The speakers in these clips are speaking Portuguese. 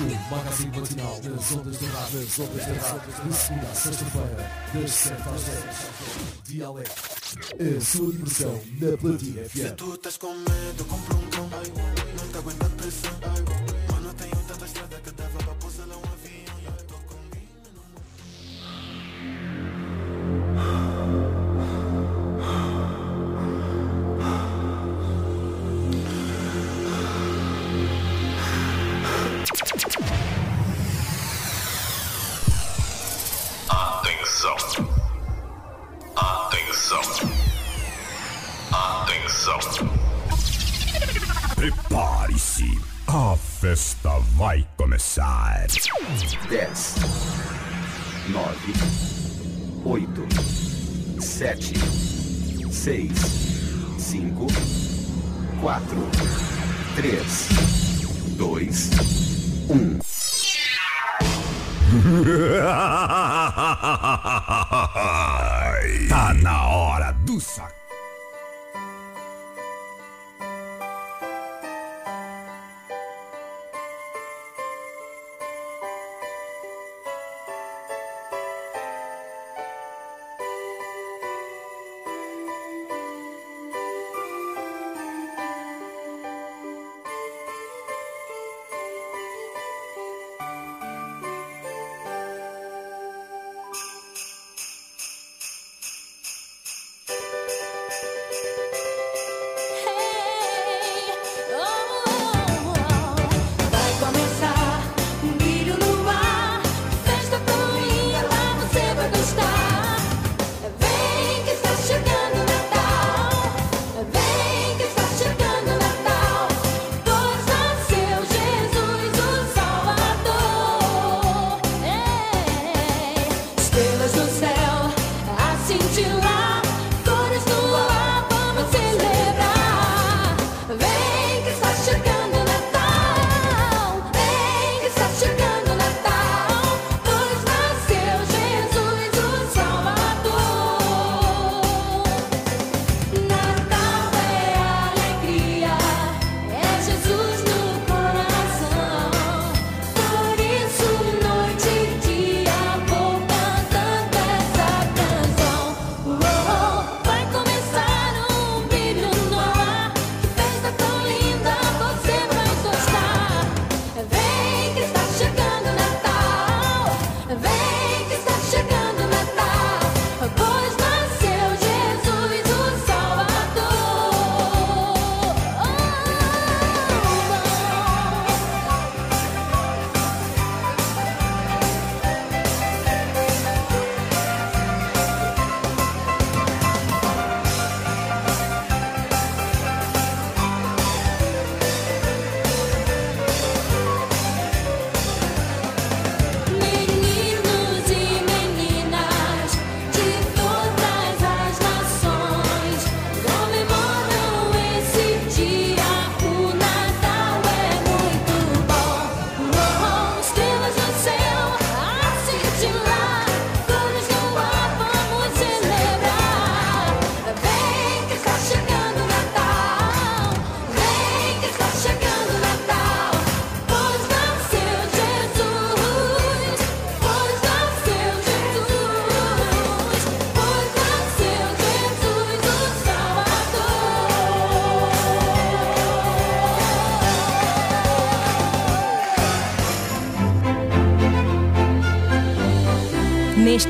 O magazine matinal das ondas da rádio, das ondas da rádio, de segunda a sexta-feira, das 7 às 10. Dialeto. A sua diversão na Platina Se FM. tu estás com medo, compra um cão Não te aguenta a pressão 6, 5, 4, 3, 2, 1. tá na hora do sac.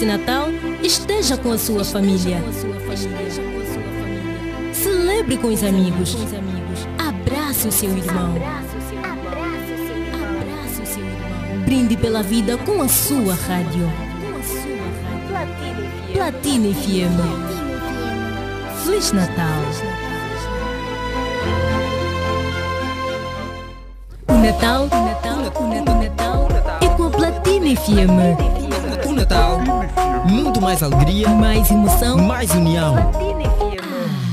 Neste Natal, esteja com a sua família. Celebre com os amigos. Abrace o seu irmão. Brinde pela vida com a sua rádio. Platina FM. Feliz Natal. O Natal, o Natal, o Natal é com a Platina FM. O Natal, muito mais alegria, Mais emoção. mais união.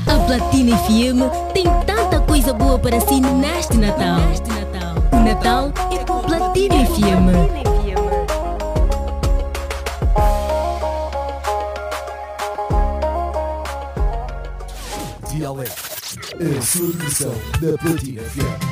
A Platina FM tem tanta coisa boa para si neste Natal. O Natal é com Platina FM. Dialeto. A sua na Platina FM.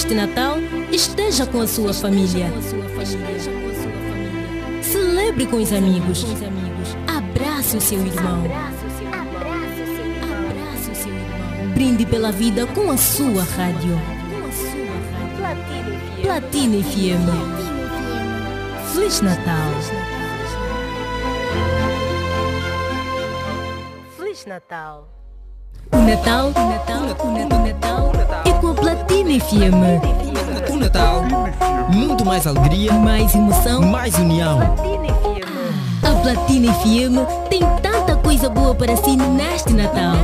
Este Natal, esteja com a sua família. Celebre com os amigos. Abrace o seu irmão. Brinde pela vida com a sua rádio. Platina FM. Feliz Natal. Feliz Natal. O Natal, o Natal, o Natal, o Natal. Pina O Natal, muito mais alegria, mais emoção, mais união. A Platina FM tem tanta coisa boa para si neste Natal.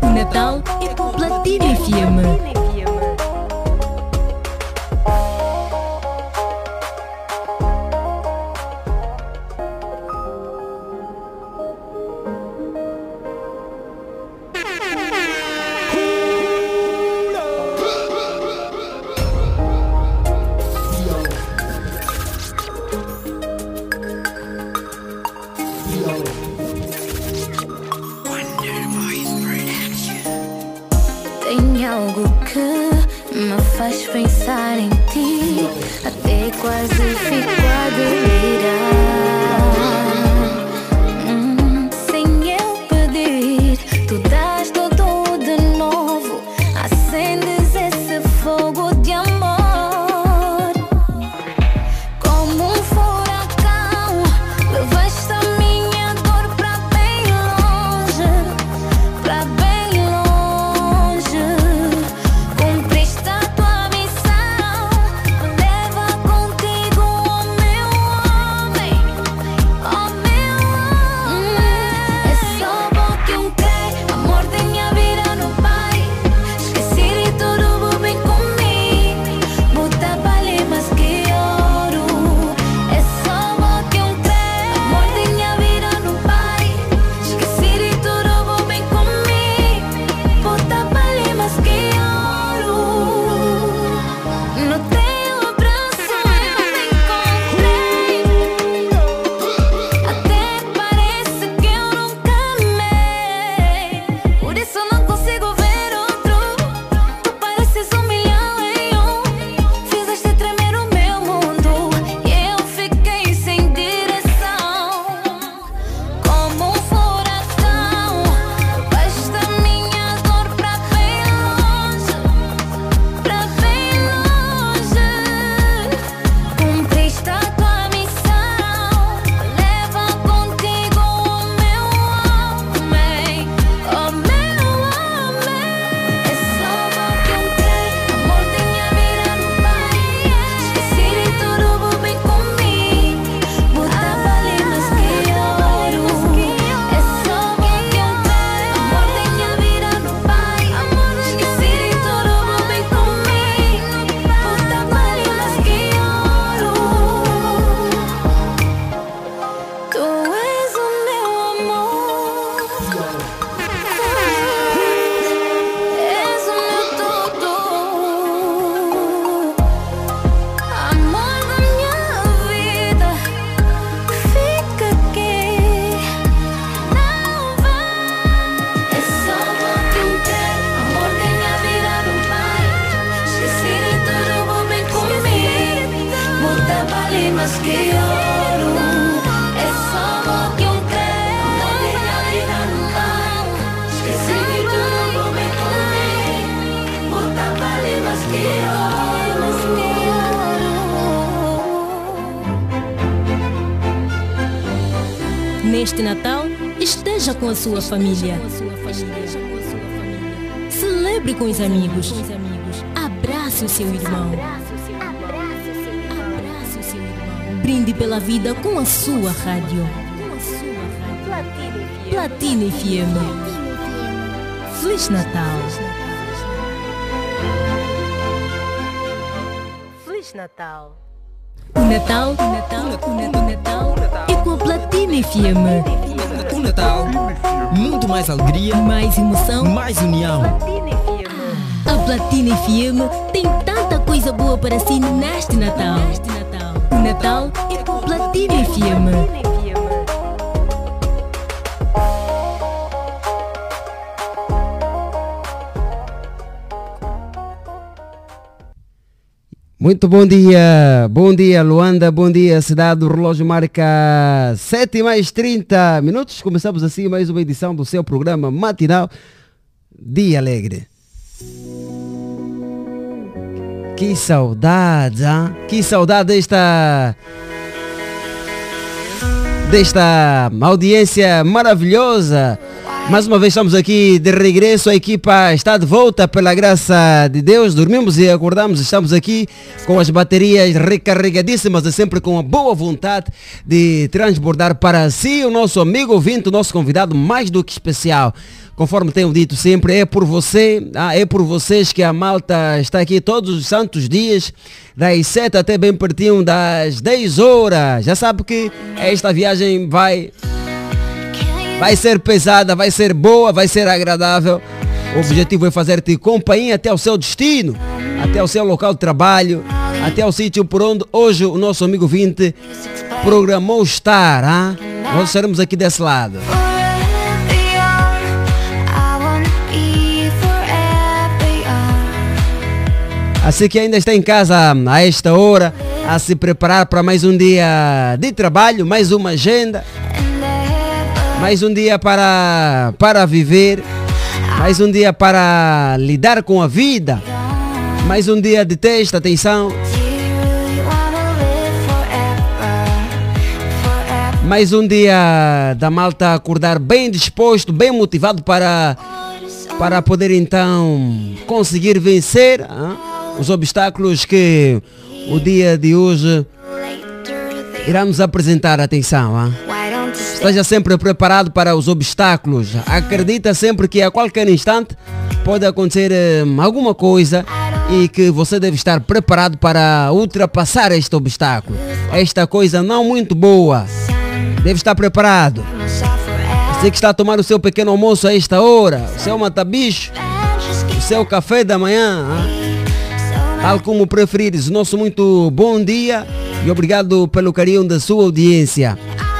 O Natal é com Platina FM. sua família. Celebre com os amigos. Abrace o seu irmão. Brinde pela vida com a sua rádio. Platina FM. Feliz Natal. Feliz Natal. O Natal, o Natal, o Natal, o Natal é com a Platina FM. O Natal muito mais alegria, mais emoção, mais união. A Platina FM tem tanta coisa boa para si neste Natal. Neste Natal. O Natal é com Platina FM. Muito bom dia, bom dia Luanda, bom dia cidade, o relógio marca 7 mais 30 minutos. Começamos assim mais uma edição do seu programa matinal Dia Alegre. Que saudade, hein? que saudade desta desta audiência maravilhosa. Mais uma vez estamos aqui de regresso, a equipa está de volta pela graça de Deus. Dormimos e acordamos, estamos aqui com as baterias recarregadíssimas e sempre com a boa vontade de transbordar para si o nosso amigo ouvinte, o nosso convidado mais do que especial. Conforme tenho dito sempre, é por você, ah, é por vocês que a malta está aqui todos os santos dias, das 7 até bem pertinho das 10 horas. Já sabe que esta viagem vai Vai ser pesada, vai ser boa, vai ser agradável. O objetivo é fazer-te companhia até o seu destino, até o seu local de trabalho, até o sítio por onde hoje o nosso amigo 20 programou estar. Ah? Nós estaremos aqui desse lado. Assim que ainda está em casa a esta hora, a se preparar para mais um dia de trabalho, mais uma agenda, mais um dia para, para viver, mais um dia para lidar com a vida, mais um dia de teste, atenção, mais um dia da malta acordar bem disposto, bem motivado para, para poder então conseguir vencer ah, os obstáculos que o dia de hoje irá nos apresentar. Atenção, ah. Esteja sempre preparado para os obstáculos. Acredita sempre que a qualquer instante pode acontecer eh, alguma coisa e que você deve estar preparado para ultrapassar este obstáculo. Esta coisa não muito boa. Deve estar preparado. Você que está a tomar o seu pequeno almoço a esta hora, o seu matabicho, o seu café da manhã, ah, tal como preferires. Nosso muito bom dia e obrigado pelo carinho da sua audiência.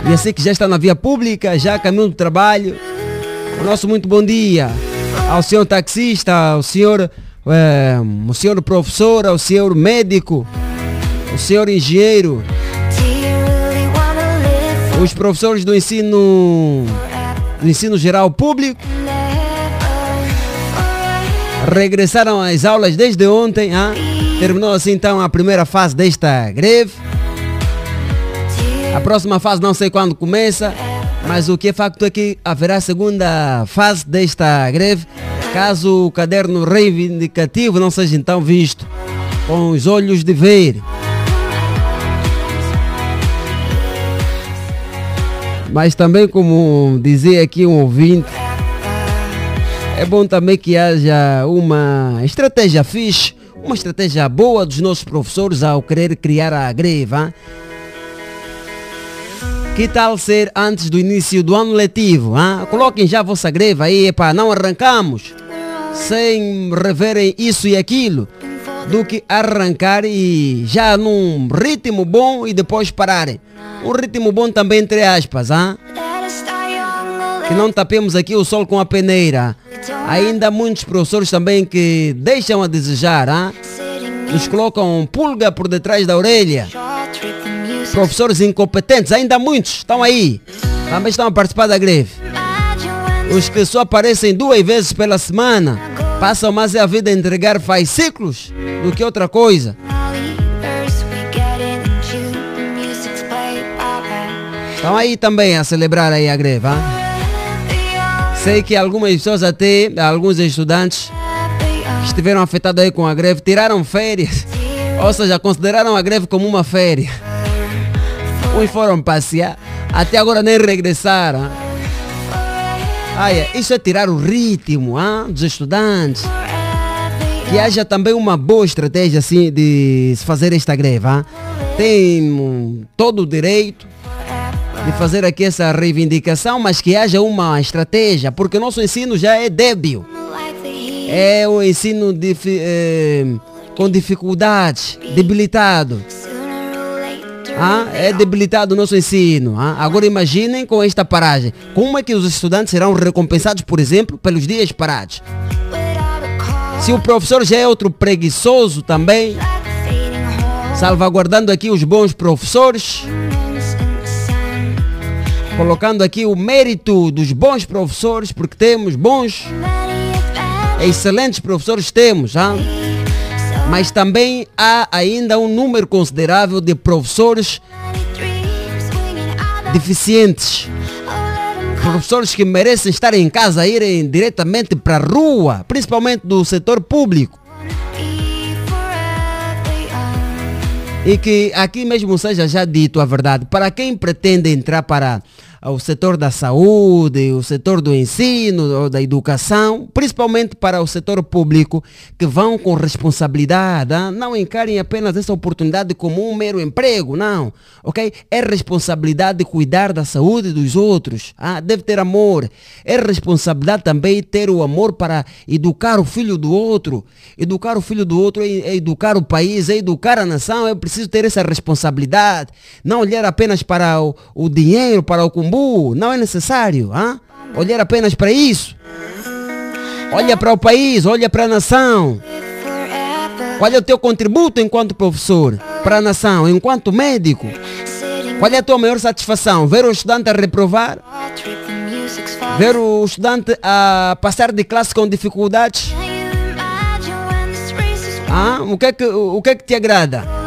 E assim que já está na via pública, já caminho do trabalho, o nosso muito bom dia ao senhor taxista, ao senhor, eh, o senhor professor, ao senhor médico, o senhor engenheiro, os professores do ensino, do ensino geral público, regressaram às aulas desde ontem, ah? Terminou assim então a primeira fase desta greve. A próxima fase não sei quando começa, mas o que é facto é que haverá segunda fase desta greve, caso o caderno reivindicativo não seja então visto com os olhos de ver. Mas também, como dizia aqui um ouvinte, é bom também que haja uma estratégia fixe, uma estratégia boa dos nossos professores ao querer criar a greve. Hein? Que tal ser antes do início do ano letivo? Hein? Coloquem já a vossa greve aí, para não arrancamos sem reverem isso e aquilo, do que arrancar e já num ritmo bom e depois pararem. Um ritmo bom também entre aspas, hein? Que não tapemos aqui o sol com a peneira. Ainda há muitos professores também que deixam a desejar, hein? nos colocam pulga por detrás da orelha. Professores incompetentes, ainda há muitos, estão aí. Também estão a participar da greve. Os que só aparecem duas vezes pela semana passam mais a vida a entregar fascículos do que outra coisa. Estão aí também a celebrar aí a greve. Hein? Sei que algumas pessoas até, alguns estudantes estiveram afetados aí com a greve, tiraram férias. Ou seja, consideraram a greve como uma férias. Uns foram passear, até agora nem regressaram. Ai, isso é tirar o ritmo hein, dos estudantes. Que haja também uma boa estratégia assim de se fazer esta greve. Hein? Tem um, todo o direito de fazer aqui essa reivindicação, mas que haja uma estratégia, porque nosso ensino já é débil. É um ensino difi eh, com dificuldades, debilitado. Ah, é debilitado o nosso ensino. Ah? Agora imaginem com esta paragem. Como é que os estudantes serão recompensados, por exemplo, pelos dias parados? Se o professor já é outro preguiçoso também, salvaguardando aqui os bons professores, colocando aqui o mérito dos bons professores, porque temos bons, excelentes professores temos, ah? mas também há ainda um número considerável de professores deficientes. Professores que merecem estar em casa, irem diretamente para a rua, principalmente do setor público. E que aqui mesmo seja já dito a verdade, para quem pretende entrar para o setor da saúde, o setor do ensino, da educação, principalmente para o setor público, que vão com responsabilidade, ah, não encarem apenas essa oportunidade como um mero emprego, não, ok? É responsabilidade de cuidar da saúde dos outros, ah, deve ter amor, é responsabilidade também ter o amor para educar o filho do outro, educar o filho do outro é, é educar o país, é educar a nação, é preciso ter essa responsabilidade, não olhar apenas para o, dinheiro, para o não é necessário. Hein? Olhar apenas para isso. Olha para o país, olha para a nação. Qual é o teu contributo enquanto professor para a nação, enquanto médico? Qual é a tua maior satisfação? Ver o estudante a reprovar? Ver o estudante a passar de classe com dificuldades? Ah, o, que é que, o que é que te agrada?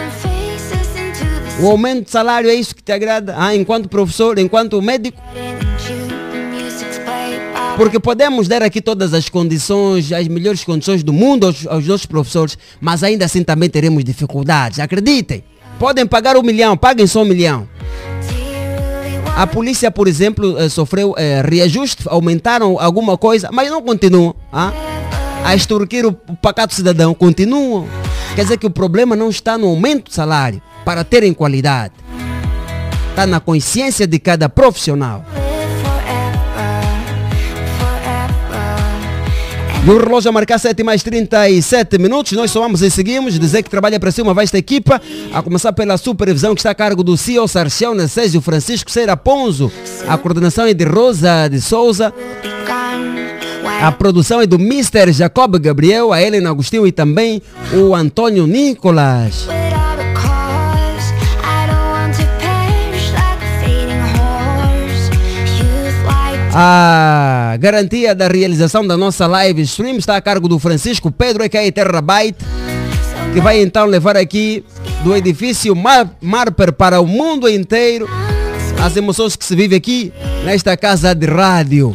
O aumento de salário é isso que te agrada? Ah, enquanto professor, enquanto médico? Porque podemos dar aqui todas as condições, as melhores condições do mundo aos, aos nossos professores, mas ainda assim também teremos dificuldades. Acreditem. Podem pagar um milhão, paguem só um milhão. A polícia, por exemplo, eh, sofreu eh, reajuste, aumentaram alguma coisa, mas não continuam. Ah? A extorquir o pacato cidadão, continuam. Quer dizer que o problema não está no aumento do salário para terem qualidade. Está na consciência de cada profissional. E o relógio a marcar 7 mais 37 minutos. Nós somamos e seguimos. Dizer que trabalha para cima vai esta equipa. A começar pela supervisão que está a cargo do CEO Sarcião Necésio Francisco Seira Ponzo. A coordenação é de Rosa de Souza. A produção é do Mr. Jacob Gabriel, a Helena Agostinho e também o Antônio Nicolas. A garantia da realização da nossa live stream está a cargo do Francisco Pedro, a.k.a. Terrabyte, que vai então levar aqui do edifício Mar Marper para o mundo inteiro as emoções que se vive aqui nesta casa de rádio.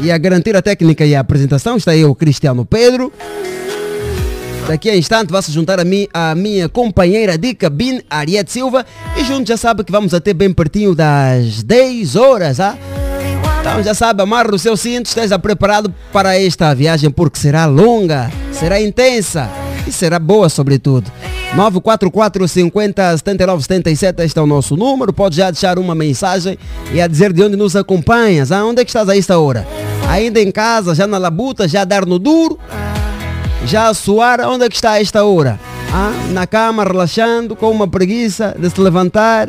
E a garantir a técnica e a apresentação está eu, Cristiano Pedro. Daqui a instante vai se juntar a mim a minha companheira de cabine, Ariete Silva. E juntos já sabe que vamos até bem pertinho das 10 horas, ah? Então já sabe, amarra o seu cinto, esteja preparado para esta viagem porque será longa, será intensa e será boa sobretudo. 944 50 79 77, este é o nosso número. Pode já deixar uma mensagem e a dizer de onde nos acompanhas. Ah, é que estás a esta hora? Ainda em casa, já na labuta, já a dar no duro? Já a suar, onde é que está a esta hora? Ah, na cama, relaxando, com uma preguiça de se levantar,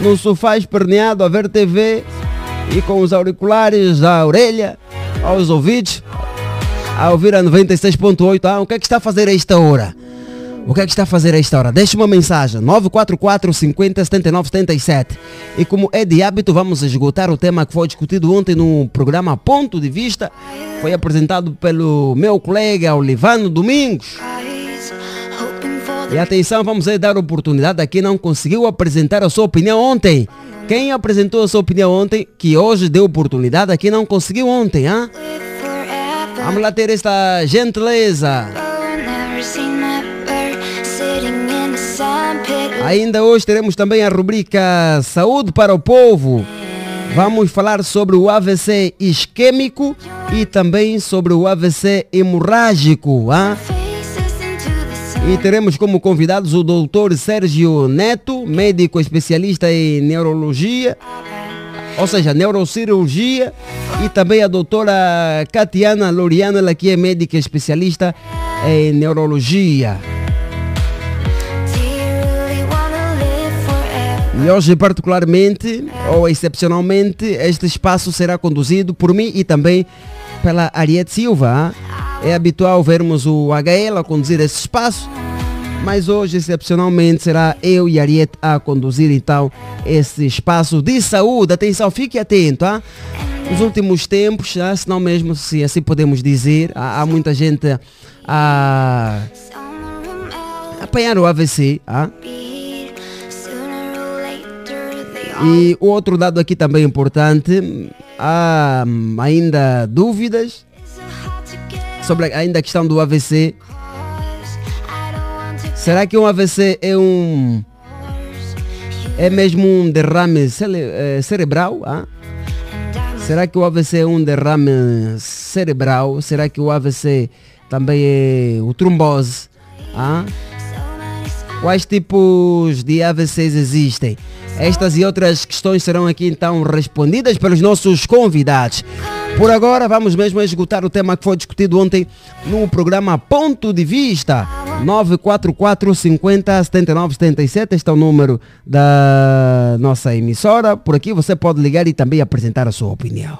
no sofá esperneado a ver TV e com os auriculares à orelha, aos ouvidos, a ouvir a 96.8. Ah, o que é que está a fazer a esta hora? O que é que está a fazer a esta hora? Deixe uma mensagem 944 50 79 77. E como é de hábito, vamos esgotar o tema que foi discutido ontem no programa Ponto de Vista. Foi apresentado pelo meu colega Olivano Domingos. E atenção, vamos aí dar oportunidade a quem não conseguiu apresentar a sua opinião ontem. Quem apresentou a sua opinião ontem, que hoje deu oportunidade a quem não conseguiu ontem, hein? Vamos lá ter esta gentileza. Ainda hoje teremos também a rubrica Saúde para o Povo. Vamos falar sobre o AVC isquêmico e também sobre o AVC hemorrágico. Hein? E teremos como convidados o doutor Sérgio Neto, médico especialista em neurologia, ou seja, neurocirurgia, e também a doutora Catiana Loriano, ela que é médica especialista em neurologia. E hoje, particularmente, ou excepcionalmente, este espaço será conduzido por mim e também pela Ariete Silva. É habitual vermos o HL a conduzir esse espaço, Mas hoje, excepcionalmente, será eu e Ariete a conduzir então esse espaço de saúde. Atenção, fique atento, ah? Nos últimos tempos, ah, se não mesmo se assim podemos dizer, há, há muita gente a apanhar o AVC, ah? E o outro dado aqui também importante, há hum, ainda dúvidas sobre ainda a questão do AVC. Será que um AVC é um é mesmo um derrame eh, cerebral? Será que o AVC é um derrame cerebral? Será que o AVC também é o trombose? Quais tipos de AVCs existem? Estas e outras questões serão aqui então respondidas pelos nossos convidados. Por agora, vamos mesmo esgotar o tema que foi discutido ontem no programa Ponto de Vista. 944 50 79 77. Este é o número da nossa emissora. Por aqui você pode ligar e também apresentar a sua opinião.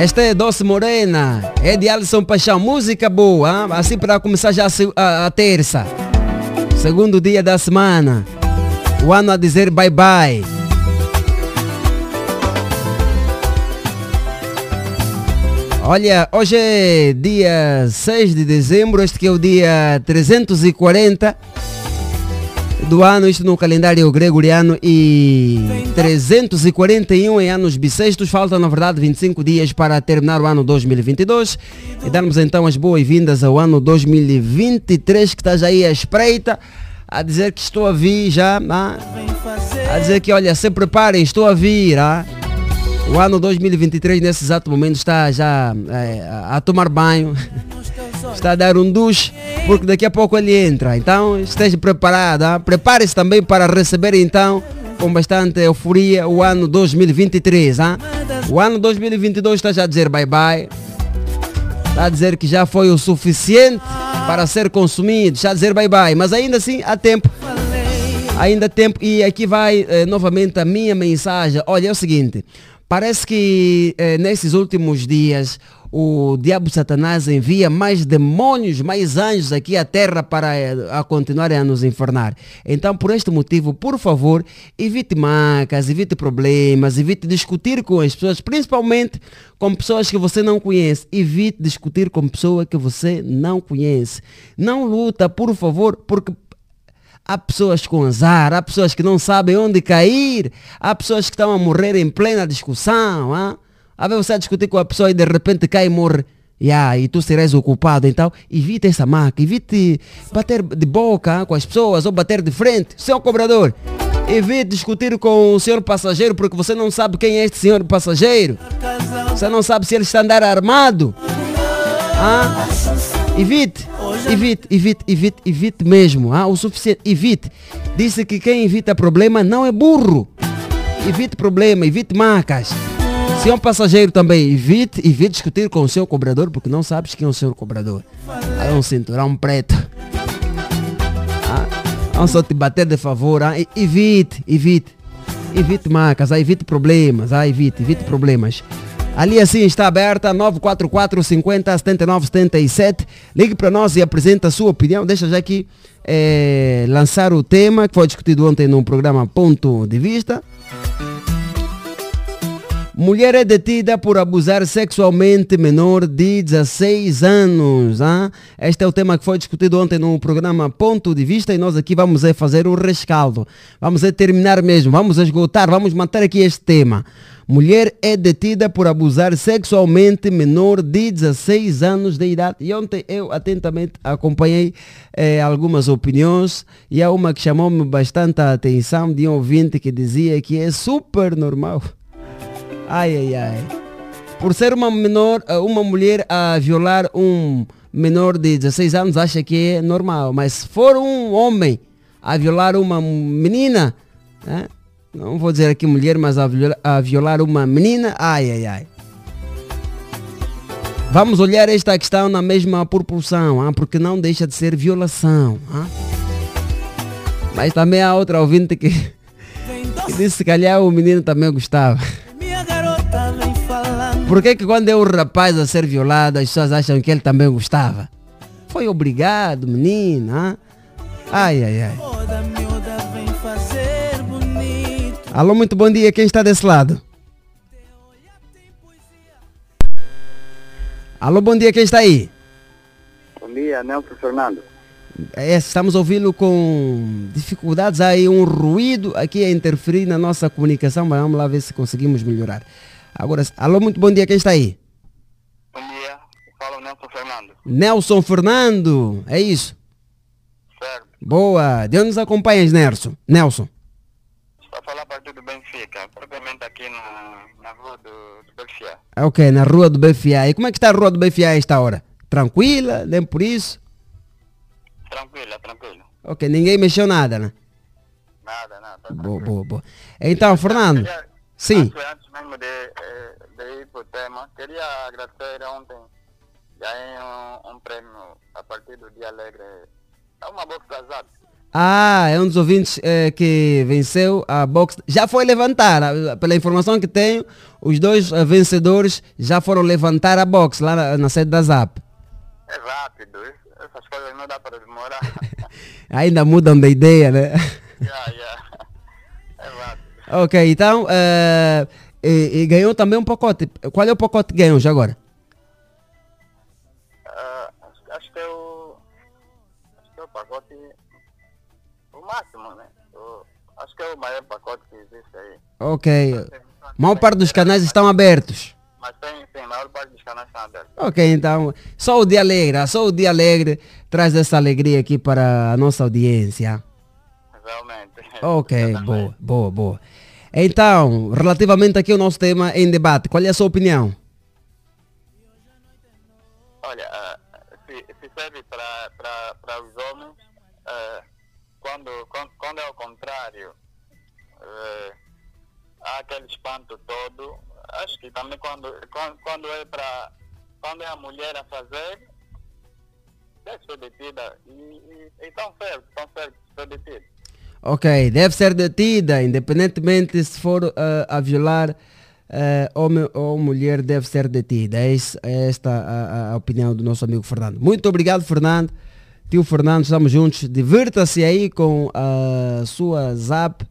Esta é Doce Morena, é de Alisson Paixão, música boa, hein? assim para começar já a a terça, segundo dia da semana, o ano a dizer bye bye. Olha, hoje é dia 6 de dezembro, este que é o dia 340 do ano, isto no calendário gregoriano e 341 em anos bissextos. Faltam, na verdade, 25 dias para terminar o ano 2022 e darmos então as boas-vindas ao ano 2023 que está já aí à espreita. A dizer que estou a vir já, ah, a dizer que olha, se preparem, estou a vir. Ah. O ano 2023 nesse exato momento está já a a tomar banho, está a dar um duche, porque daqui a pouco ele entra. Então esteja preparado, prepare-se também para receber então com bastante euforia o ano 2023. ah. O ano 2022 está já a dizer bye bye, está a dizer que já foi o suficiente para ser consumido, está a dizer bye bye, mas ainda assim há tempo. Ainda tempo e aqui vai eh, novamente a minha mensagem. Olha, é o seguinte, parece que eh, nesses últimos dias o diabo Satanás envia mais demônios, mais anjos aqui à terra para eh, a continuarem a nos infernar. Então, por este motivo, por favor, evite macas, evite problemas, evite discutir com as pessoas, principalmente com pessoas que você não conhece. Evite discutir com pessoa que você não conhece. Não luta, por favor, porque Há pessoas com azar, há pessoas que não sabem onde cair, há pessoas que estão a morrer em plena discussão. ah. Às vezes você a discutir com a pessoa e de repente cai e morre. Yeah, e tu serás o culpado. Então, evite essa marca, evite bater de boca com as pessoas ou bater de frente. Senhor cobrador, evite discutir com o senhor passageiro porque você não sabe quem é este senhor passageiro. Você não sabe se ele está andar armado. Ah? Evite, evite, evite, evite, evite mesmo. Ah, o suficiente, evite. Disse que quem evita problema não é burro. Evite problema, evite marcas. Se é um passageiro também, evite, evite discutir com o seu cobrador, porque não sabes quem é o seu cobrador. É um cinturão preto. Vamos só te bater de favor. Evite, evite. Evite marcas, evite problemas, evite, evite problemas. Ali assim está aberta 944 50 79 77. Ligue para nós e apresente a sua opinião. Deixa já aqui eh, lançar o tema que foi discutido ontem no programa Ponto de Vista. Mulher é detida por abusar sexualmente menor de 16 anos. ah? Este é o tema que foi discutido ontem no programa Ponto de Vista e nós aqui vamos é fazer o rescaldo. Vamos é terminar mesmo, vamos esgotar, vamos manter aqui este tema. Mulher é detida por abusar sexualmente menor de 16 anos de idade. E ontem eu atentamente acompanhei eh, algumas opiniões e há uma que chamou-me bastante a atenção de um ouvinte que dizia que é super normal. Ai, ai, ai. Por ser uma menor, eh, uma mulher a violar um menor de 16 anos, acha que é normal. Mas se for um homem a violar uma menina, né? não vou dizer aqui mulher, mas a violar, a violar uma menina, ai, ai, ai. Vamos olhar esta questão na mesma proporção, ah, porque não deixa de ser violação. ah. Mas também há outra ouvinte que, que disse que se calhar o menino também gostava. Por que que quando é o rapaz a ser violado, as pessoas acham que ele também gostava? Foi obrigado, menina. Ai, ai, ai. Alô, muito bom dia. Quem está desse lado? Alô, bom dia. Quem está aí? Bom dia, Nelson Fernando. É, estamos ouvindo com dificuldades, aí um ruído aqui a interferir na nossa comunicação, mas vamos lá ver se conseguimos melhorar. Agora, alô, muito bom dia, quem está aí? Bom dia, o Nelson Fernando. Nelson Fernando, é isso? Certo. Boa, de onde nos acompanhas, Nelson? Nelson. Está a falar a partir do Benfica, propriamente aqui na, na rua do, do Benfica. Ah, Ok, na rua do BFA. E como é que está a rua do BFA a esta hora? Tranquila, nem por isso? Tranquila, tranquila. Ok, ninguém mexeu nada, né? Nada, nada. Tá Boa, boa, boa. Então, Fernando, sim. Antes mesmo de, eh, de ir para o tema, queria agradecer ontem, ganhei um, um prêmio a partir do Dia Alegre. É uma box da Zap. Ah, é um dos ouvintes eh, que venceu a box. Já foi levantar, pela informação que tenho, os dois ah, vencedores já foram levantar a box lá na, na sede da ZAP. É rápido, essas coisas não dá para demorar. Ainda mudam de ideia, né? yeah, yeah. É rápido. ok, então, eh, e, e ganhou também um pacote. Qual é o pacote que ganhou já agora? Ah, acho, que é o. Acho que é o pacote. O máximo, né? O- acho que é o maior pacote que existe aí. Ok. Maior parte dos canais estão abertos. Mas tem, a maior parte dos canais estão abertos. Ok, então, só o dia alegre, só o dia alegre traz essa alegria aqui para a nossa audiência. Realmente. Ok, boa, boa, boa. Então, relativamente aqui ao nosso tema em debate, qual é a sua opinião? Olha, ah, se, se serve para os homens, ah, quando, quando, quando é o contrário, eh, há aquele espanto todo. Acho que também quando, quando, quando é para quando é a mulher a fazer, deve ser detida e, e, e tão certo, tão certo ser detida. Ok, deve ser detida, independentemente se for ah, a violar ah, homem ou mulher, deve ser detida. É, é esta a, a- opinião do nosso amigo Fernando. Muito obrigado, Fernando. Tio Fernando, estamos juntos. Divirta-se aí com a sua zap.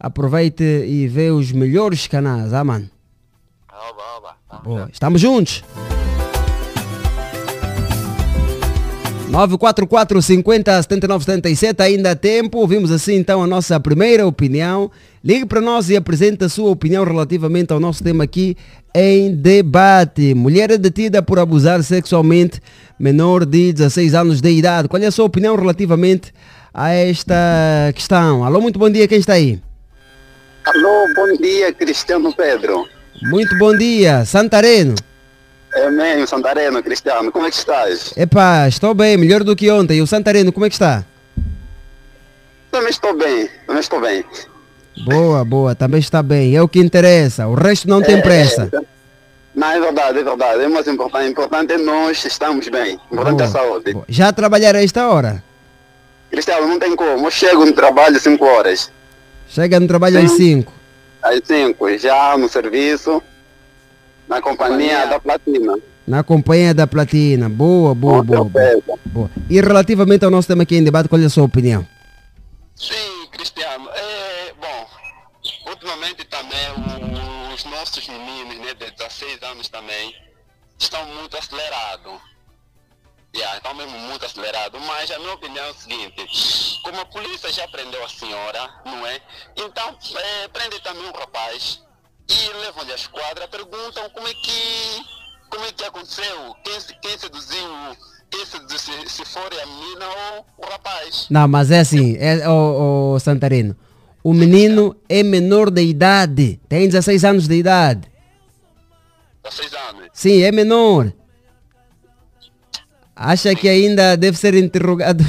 Aproveite e vê os melhores canais, ah, mano? Oba, oba. tão Boa, estamos juntos. 944 50 79 77, ainda há tempo. Ouvimos assim então a nossa primeira opinião. Ligue para nós e apresente a sua opinião relativamente ao nosso tema aqui em debate. Mulher é detida por abusar sexualmente menor de 16 anos de idade. Qual é a sua opinião relativamente a esta questão? Alô, muito bom dia, quem está aí? Alô, bom dia, Cristiano Pedro. Muito bom dia, Santareno. É mesmo, Santareno, Cristiano, como é que estás? Epá, estou bem, melhor do que ontem. E o Santareno, como é que está? Também estou bem, também estou bem. Boa, boa, também está bem. É o que interessa. O resto não tem pressa. Não, é verdade, é verdade. É mais importante. O importante é nós estamos bem. O importante é a Boa, saúde. boa. Já trabalhar a esta hora? Cristiano, não tem como. Eu chego no trabalho às 5 horas. Chega no trabalho às Sim. 5. Às 5, já no serviço, na companhia da Platina. Na companhia da Platina. Boa, boa, boa, boa, boa. E relativamente ao nosso tema aqui em debate, qual é a sua opinião? Sim, Cristiano. É, bom, ultimamente também o- os nossos meninos né, de 16 anos também estão muito acelerados. Yeah, estão mesmo muito acelerados. Mas a minha opinião é o seguinte, como a polícia já prendeu a senhora, não é? Então é, prende também um rapaz e levam-lhe a esquadra, perguntam como é que como é que aconteceu, quem, se- quem seduziu, quem seduziu, se, se for a menina ou o rapaz. Não, mas é assim, é, o, o Santareno. O menino é menor de idade. Tem 16 anos de idade. 16 anos. Sim, é menor. Acha que ainda deve ser interrogado?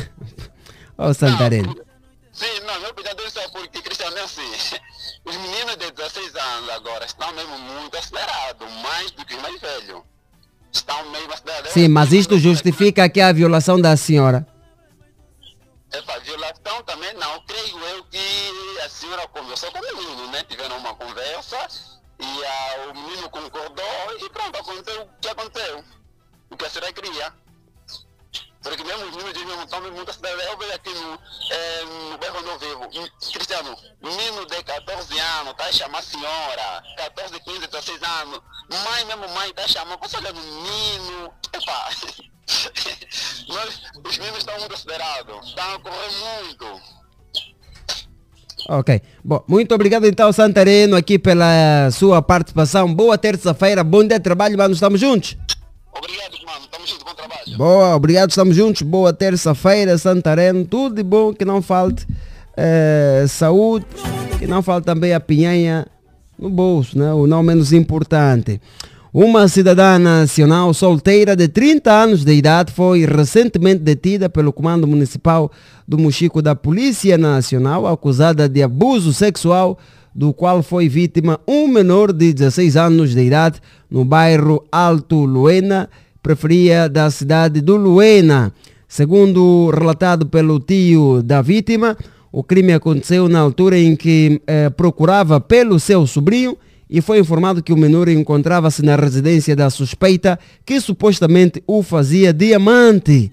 Ô Santareno. Sim, Sim, mas isto justifica que a violação da senhora. Essa violação também não. Creio eu que a senhora conversou com o menino, né? Tiveram uma conversa e a, o menino concordou e pronto, aconteceu o que aconteceu. O que a senhora queria. Porque mesmo os meninos diziam, estão me cidade. eu vejo aqui onde eu vivo. E, Cristiano, menino de 14 anos, tá chamando a senhora. 14, 15, 16 anos. Mãe mesmo, mãe, tá chamando. Você olha no menino. Epa. Nós, os meninos estão muito acelerados. Estão a correr muito. Ok. Bom, muito obrigado então, Santareno, aqui pela sua participação. Boa terça-feira, bom dia de trabalho, mano. Estamos juntos. Obrigado. Bom trabalho. Boa, obrigado, estamos juntos. Boa terça-feira, Santareno. Tudo de bom, que não falte eh, saúde, que não falte também a pinhanha no bolso, né? o não menos importante. Uma cidadã nacional solteira de 30 anos de idade foi recentemente detida pelo Comando Municipal do Mochico da Polícia Nacional, acusada de abuso sexual, do qual foi vítima um menor de 16 anos de idade no bairro Alto Luena, preferia da cidade do Luena. Segundo relatado pelo tio da vítima, o crime aconteceu na altura em que eh, procurava pelo seu sobrinho e foi informado que o menor encontrava-se na residência da suspeita que supostamente o fazia diamante.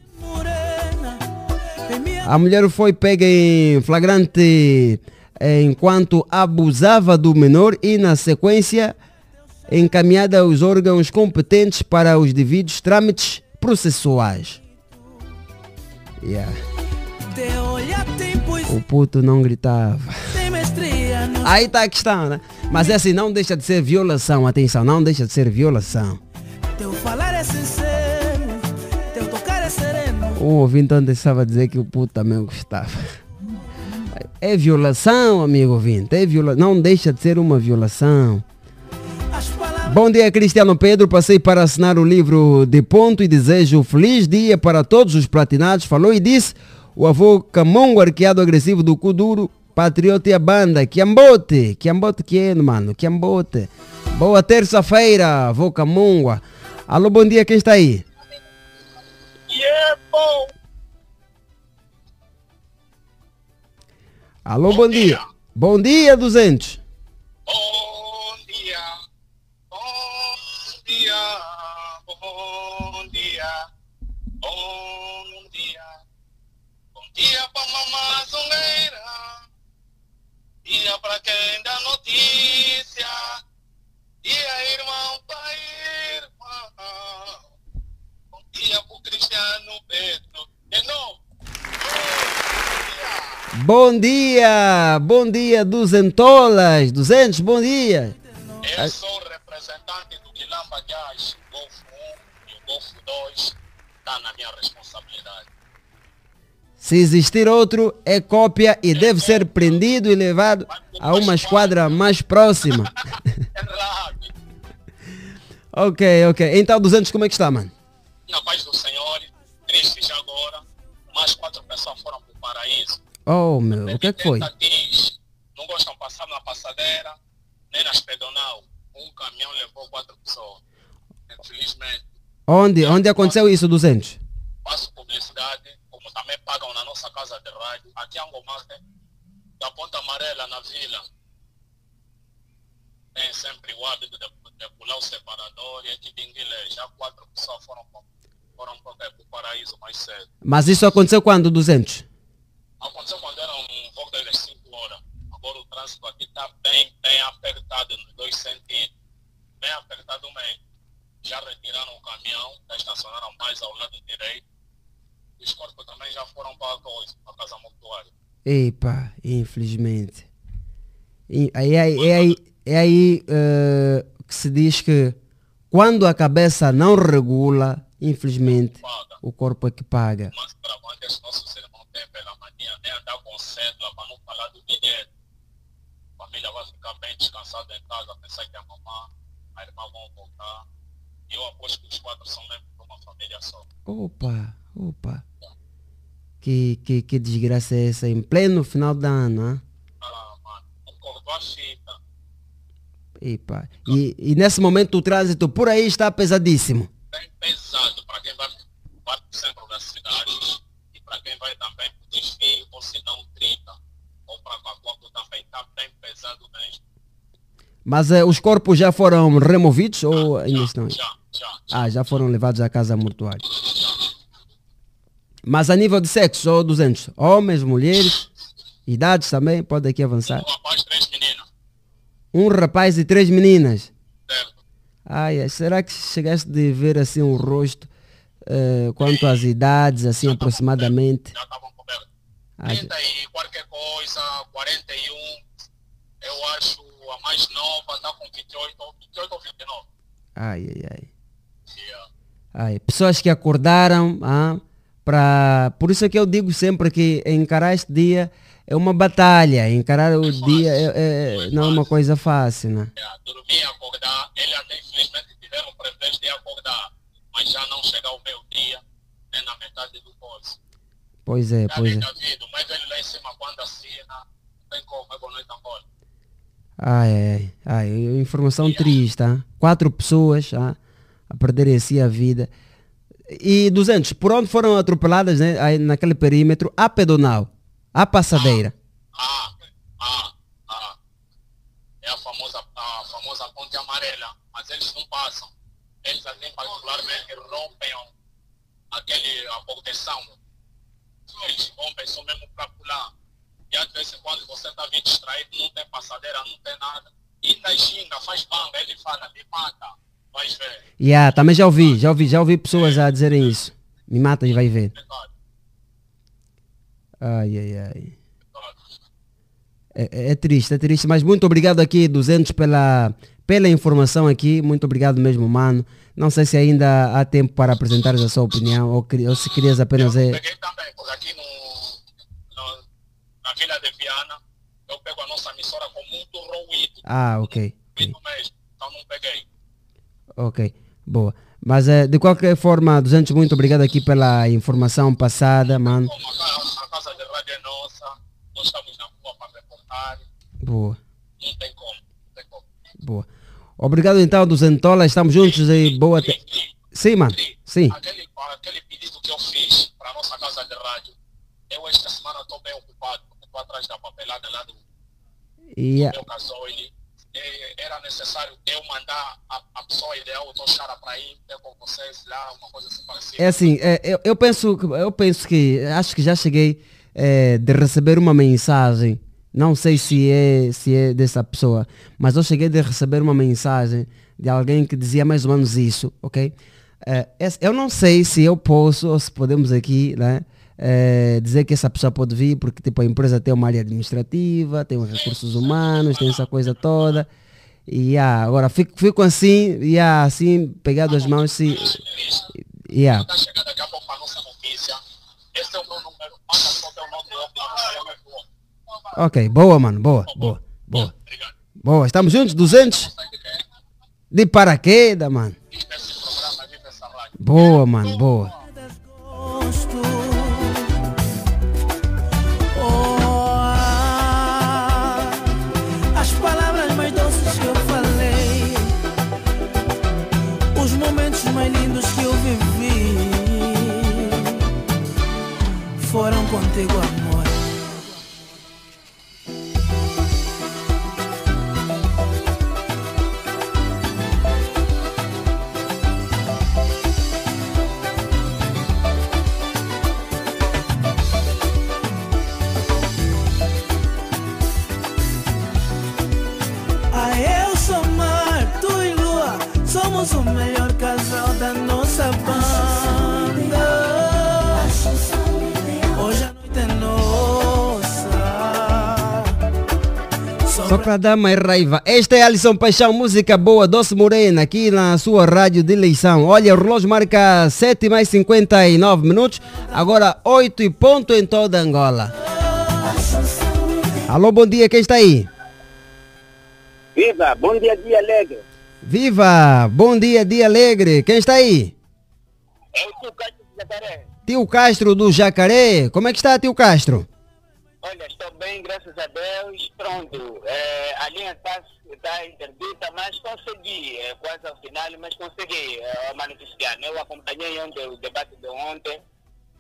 A mulher foi pega em flagrante eh, enquanto abusava do menor e na sequência encaminhada aos órgãos competentes para os devidos trâmites processuais. Yeah. O puto não gritava. Aí está a questão, né? Mas é assim, não deixa de ser violação, atenção, não deixa de ser violação. Um ouvinte ontem estava a dizer que o puto também gostava. É violação, amigo ouvinte, é viola... não deixa de ser uma violação. Bom dia, Cristiano Pedro. Passei para assinar o livro de ponto e desejo feliz dia para todos os platinados. Falou e disse o avô Camongo, arqueado agressivo do Kuduro, patriota e a banda. Quiambote, Quiambote que é, mano, Quiambote. Boa terça-feira, avô Camongo. Alô, bom dia, quem está aí? Bom. Alô, bom, dia. Bom dia, 200. Bom mamãe zongueira, dia pra quem dá notícia, dia irmão pra irmã. Bom dia pro Cristiano Pedro, de novo. Bom dia, bom dia, duzentolas, 200, bom dia. Eu sou representante do Quilamba Jazz, Golfo 1 e o Golfo 2, está na minha responsabilidade. Se existir outro, é cópia e deve ser prendido e levado a uma esquadra mais próxima. ok, ok. Então, 200, como é que está, mano? Na paz do Senhor, triste já agora, mais quatro pessoas foram para o paraíso. Oh, meu, o que é que foi? Diz, não gostam de passar na passadeira, nem nas pedonal. Um caminhão levou quatro pessoas. Infelizmente, Onde, onde aconteceu isso, 200? faço publicidade, também pagam na nossa casa de rádio, aqui em Angomate, da Ponta Amarela, na vila. Tem sempre o hábito de, de pular o separador e aqui de Inguilé, já quatro pessoas foram para o paraíso mais cedo. Mas isso aconteceu quando, 200? Aconteceu quando eram volta das 5 horas. Agora o trânsito aqui está bem, bem apertado nos dois sentidos. Bem apertado mesmo. Já retiraram o caminhão, já estacionaram mais ao lado direito. Os corpos também já foram para a coisa, para a casa mortuária. Epa, infelizmente. E aí, aí- é aí, é aí eh, que se diz que quando a cabeça não regula, infelizmente, o corpo é que paga. Mas os nossos irmãos têm pela mania, nem andar com cédula para não falar do bilhete. A família vai ficar bem descansada em casa, pensar que a mamãe, a irmã vão voltar. Eu aposto que os quatro são membros de uma família só. Opa, opa. Que, que, que desgraça é essa? Em pleno final do ano, hein? Acordou a fita. Epa. E, e nesse momento o trânsito por aí está pesadíssimo. bem pesado para quem vai para o centro da cidade e para quem vai também para o desvio, ou se não Trita, ou para também está bem pesado mesmo. Mas eh, os corpos já foram removidos ou ainda estão? aí? Já, Ah, já foram levados à casa mortuária. Mas a nível de sexo, só 200. Homens, mulheres, idades também, pode aqui avançar. Um rapaz e três meninas. Ai, ai, será que chegaste de ver assim o rosto eh, quanto às idades, assim aproximadamente? Ah, já- 30 e qualquer coisa, 41, eu acho a mais nova está com 28, ou 28 ou 29. Ai, ai, ai. Ai, pessoas que acordaram ah, para. Por isso é que eu digo sempre que encarar este dia é uma batalha. Encarar o dia é, é- não é uma coisa fácil, né? Dormir e acordar, ele até infelizmente tiveram o privilégio de acordar, mas já não chega ao meu dia, nem na metade do coisa. Pois é, Já pois é. David, mas ele lá em cima quando assina, tem como, é boa noite Angola. Ai, ai, ai, ai, informação triste, ah. Quatro pessoas ah, a perderem assim a vida. E 200, por onde foram atropeladas né, aí naquele perímetro? A pedonal, a passadeira. É a famosa, a famosa ponte amarela, mas eles não passam. Eles assim particularmente rompem aquele, a proteção. Eles rompem só mesmo para. E às vezes quando você está bem distraído, não tem passadeira, não tem nada. E ainda xinga, faz banga, ele fala, me mata. Vai ver. Yeah, também já ouvi, já ouvi, já ouvi pessoas a dizerem isso. Me mata e vai ver. Ai, ai, ai. É, é- é triste, é triste, mas muito obrigado aqui, 200, pela, pela informação aqui. Muito obrigado mesmo, mano. Não sei se ainda há tempo para apresentares a sua opinião ou, ou se querias apenas... É... Peguei também, porque aqui no- na Vila de Viana, eu pego a nossa emissora com muito ruído, Ah, ok. mesmo. Então não peguei. Ok, boa. Mas eh, de qualquer forma, 200, muito obrigado aqui pela informação passada, mano. A casa de rádio é nossa, nós estamos na rua para reportar, Boa, não tem como, não tem como. boa. Obrigado então, Duzentola, estamos juntos e boa... Te... Sim, mano, sim. Aquele, aquele pedido que eu fiz para a nossa casa de rádio, eu esta semana estou bem ocupado, estou atrás da papelada lá do E, meu gasoil. E Era necessário eu mandar a, a pessoa ideal, o Toshara, para ir ter com vocês lá, uma coisa assim parecida. É assim, é, eu, eu penso, que- eu penso que, acho que já cheguei é, de receber uma mensagem, não sei se é, se é dessa pessoa, mas eu cheguei de receber uma mensagem de alguém que dizia mais ou menos isso, ok? É, esse- eu não sei se eu posso ou se podemos aqui, né? É, dizer que essa pessoa pode vir, porque tipo, a empresa tem uma área administrativa, tem os recursos humanos, tem essa coisa toda. E ah, agora fico, fico assim, e ah, assim, pegado as mãos, se, yeah. Esse é é Ok, boa, mano, boa, boa, boa. Boa, estamos juntos, 200? De paraquedas, mano. Boa, mano, boa. Só para dar mais raiva. Esta é Alisson Paixão, música boa, Doce Morena, aqui na sua rádio de eleição. Olha, o relógio marca 7 mais 59 minutos, agora 8 e ponto em toda Angola. Alô, bom dia, quem está aí? Viva, bom dia, dia alegre. Viva, bom dia, dia alegre. Quem está aí? É o tio Castro de Jacaré. Tio Castro do Jacaré. Como é que está, tio Castro? Olha, estou bem, graças a Deus. Pronto, é, a linha está tá interdita, mas consegui, é, quase ao final, mas consegui é, manifestar. Eu acompanhei ontem o debate de ontem,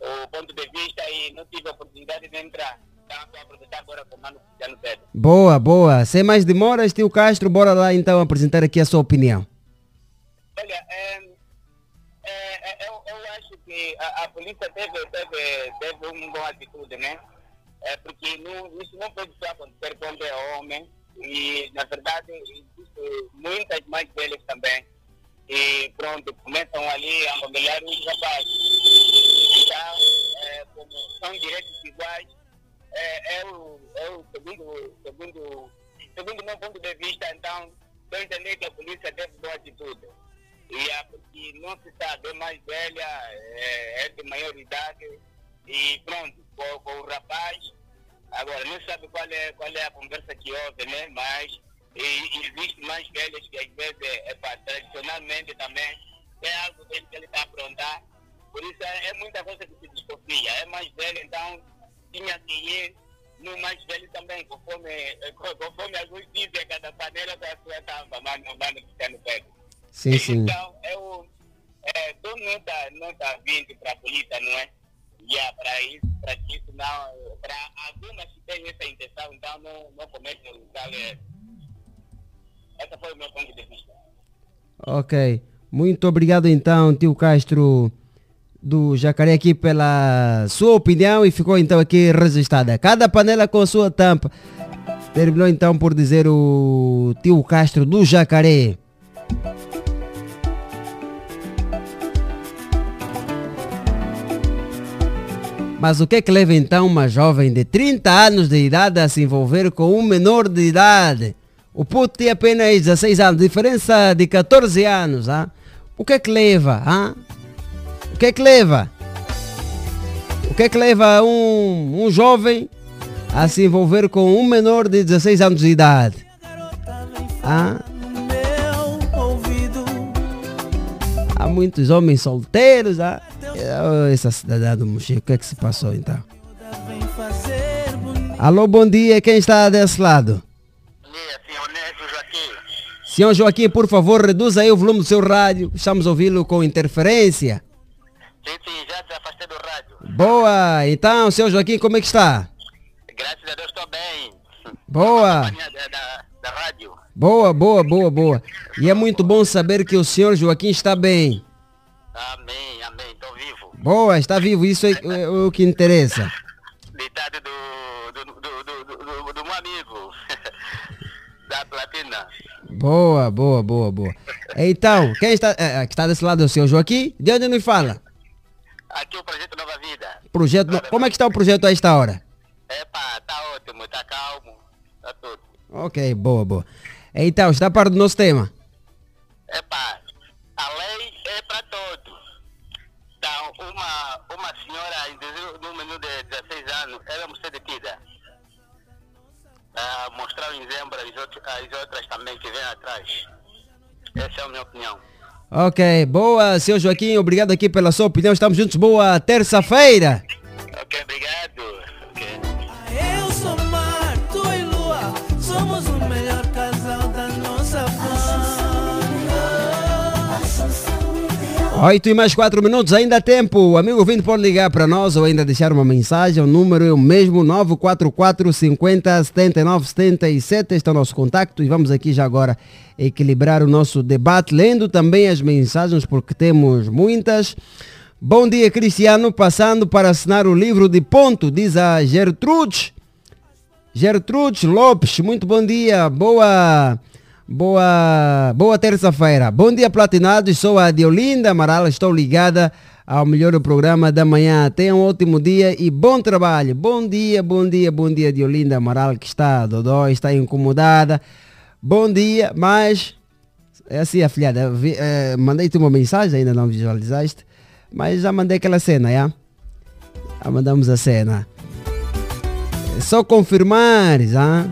o ponto de vista e não tive a oportunidade de entrar. Então, aproveitar agora com o Mano Cristiano Pedro. Boa, boa. Sem mais demoras, tio Castro, bora lá então apresentar aqui a sua opinião. Olha, é, que a, a polícia teve, teve, teve uma boa atitude, né? É porque não, isso não pode só acontecer quando é homem. E, na verdade, existem muitas mais velhas também. E pronto, começam ali a humilhar os rapazes. Então, é, são direitos iguais, é, é, o, é o segundo, segundo, segundo meu ponto de vista, então, eu entender que a polícia teve boa atitude. E é porque não se sabe, é mais velha, é, é de maior idade, e pronto, com, com o rapaz, agora não sabe qual é, qual é a conversa que houve, né? Mas e, existe mais velhas que às vezes, é, é, pá, tradicionalmente também, é algo dele que ele está a aprontar. Por isso é, é muita coisa que se desconfia. É mais velho, então tinha que ir no mais velho também, conforme, eh, co- conforme alguns dizem, cada panela com a sua tampa, mas não vai ficar no pé. Sim, sim. Então, eu é, dou nota, nota 20 para a polícia, não é? Já para isso, para isso não. Para algumas que têm essa intenção, então não, não cometem tal erro. Esse foi o meu ponto de vista. Ok. Muito obrigado então, tio Castro do Jacaré aqui pela sua opinião e ficou então aqui registrada. Cada panela com sua tampa. Terminou então por dizer o tio Castro do Jacaré. Mas o que é que leva então uma jovem de 30 anos de idade a se envolver com um menor de idade? O puto tem apenas 16 anos, diferença de 14 anos. Ah? O que é que leva? Ah? O que é que leva? O que é que leva um, um jovem a se envolver com um menor de 16 anos de idade? Ah? Há muitos homens solteiros. Ah? Oh, Essa cidadã do Mochico, o que é que se passou então? Alô, bom dia, quem está desse lado? Senhor Joaquim, por favor, reduza aí o volume do seu rádio. Estamos a ouvi-lo com interferência. Sim, sim, já te afastei do rádio. Boa, então, senhor Joaquim, como é que está? Graças a Deus estou bem. Boa, Da, da, da rádio. boa, boa, boa, boa. E é muito bom saber que o senhor Joaquim está bem. Amém. Boa, está vivo, isso é, é o que interessa. Ditado do, do, do, do, meu amigo. da Platina. Boa, boa, boa, boa. Então, quem está, é, é, que está desse lado é o senhor Joaquim? De onde nos fala? Aqui o Projeto Nova Vida. Projeto, no- como é que está o projeto a esta hora? Epa, tá ótimo, tá calmo, tá tudo. Ok, boa, boa. Então, está para do nosso tema. Epa, Mostrar o exemplo às outras, às outras também que vêm atrás. Essa é a minha opinião. Ok, boa, senhor Joaquim, obrigado aqui pela sua opinião. Estamos juntos, boa terça-feira. Ok, obrigado. Eu sou mar, tu e lua, somos 8 e mais 4 minutos, ainda há tempo. Amigo ouvinte pode ligar para nós ou ainda deixar uma mensagem. O número é o mesmo, 944 50 79 77. Este é o nosso contacto e vamos aqui já agora equilibrar o nosso debate, lendo também as mensagens, porque temos muitas. Bom dia, Cristiano. Passando para assinar o livro de ponto, diz a. Gertrude Lopes, muito bom dia. Boa. Boa, boa terça-feira. Bom dia, platinados. Sou a Diolinda Amaral. Estou ligada ao melhor programa da manhã. Tenha um ótimo dia e bom trabalho. Bom dia, bom dia, bom dia, Diolinda Amaral, que está dodó, está incomodada. Bom dia, mas é assim, afilhada. eh, Mandei-te uma mensagem, ainda não visualizaste, mas já mandei aquela cena, já? Já mandamos a cena. É só confirmar, já?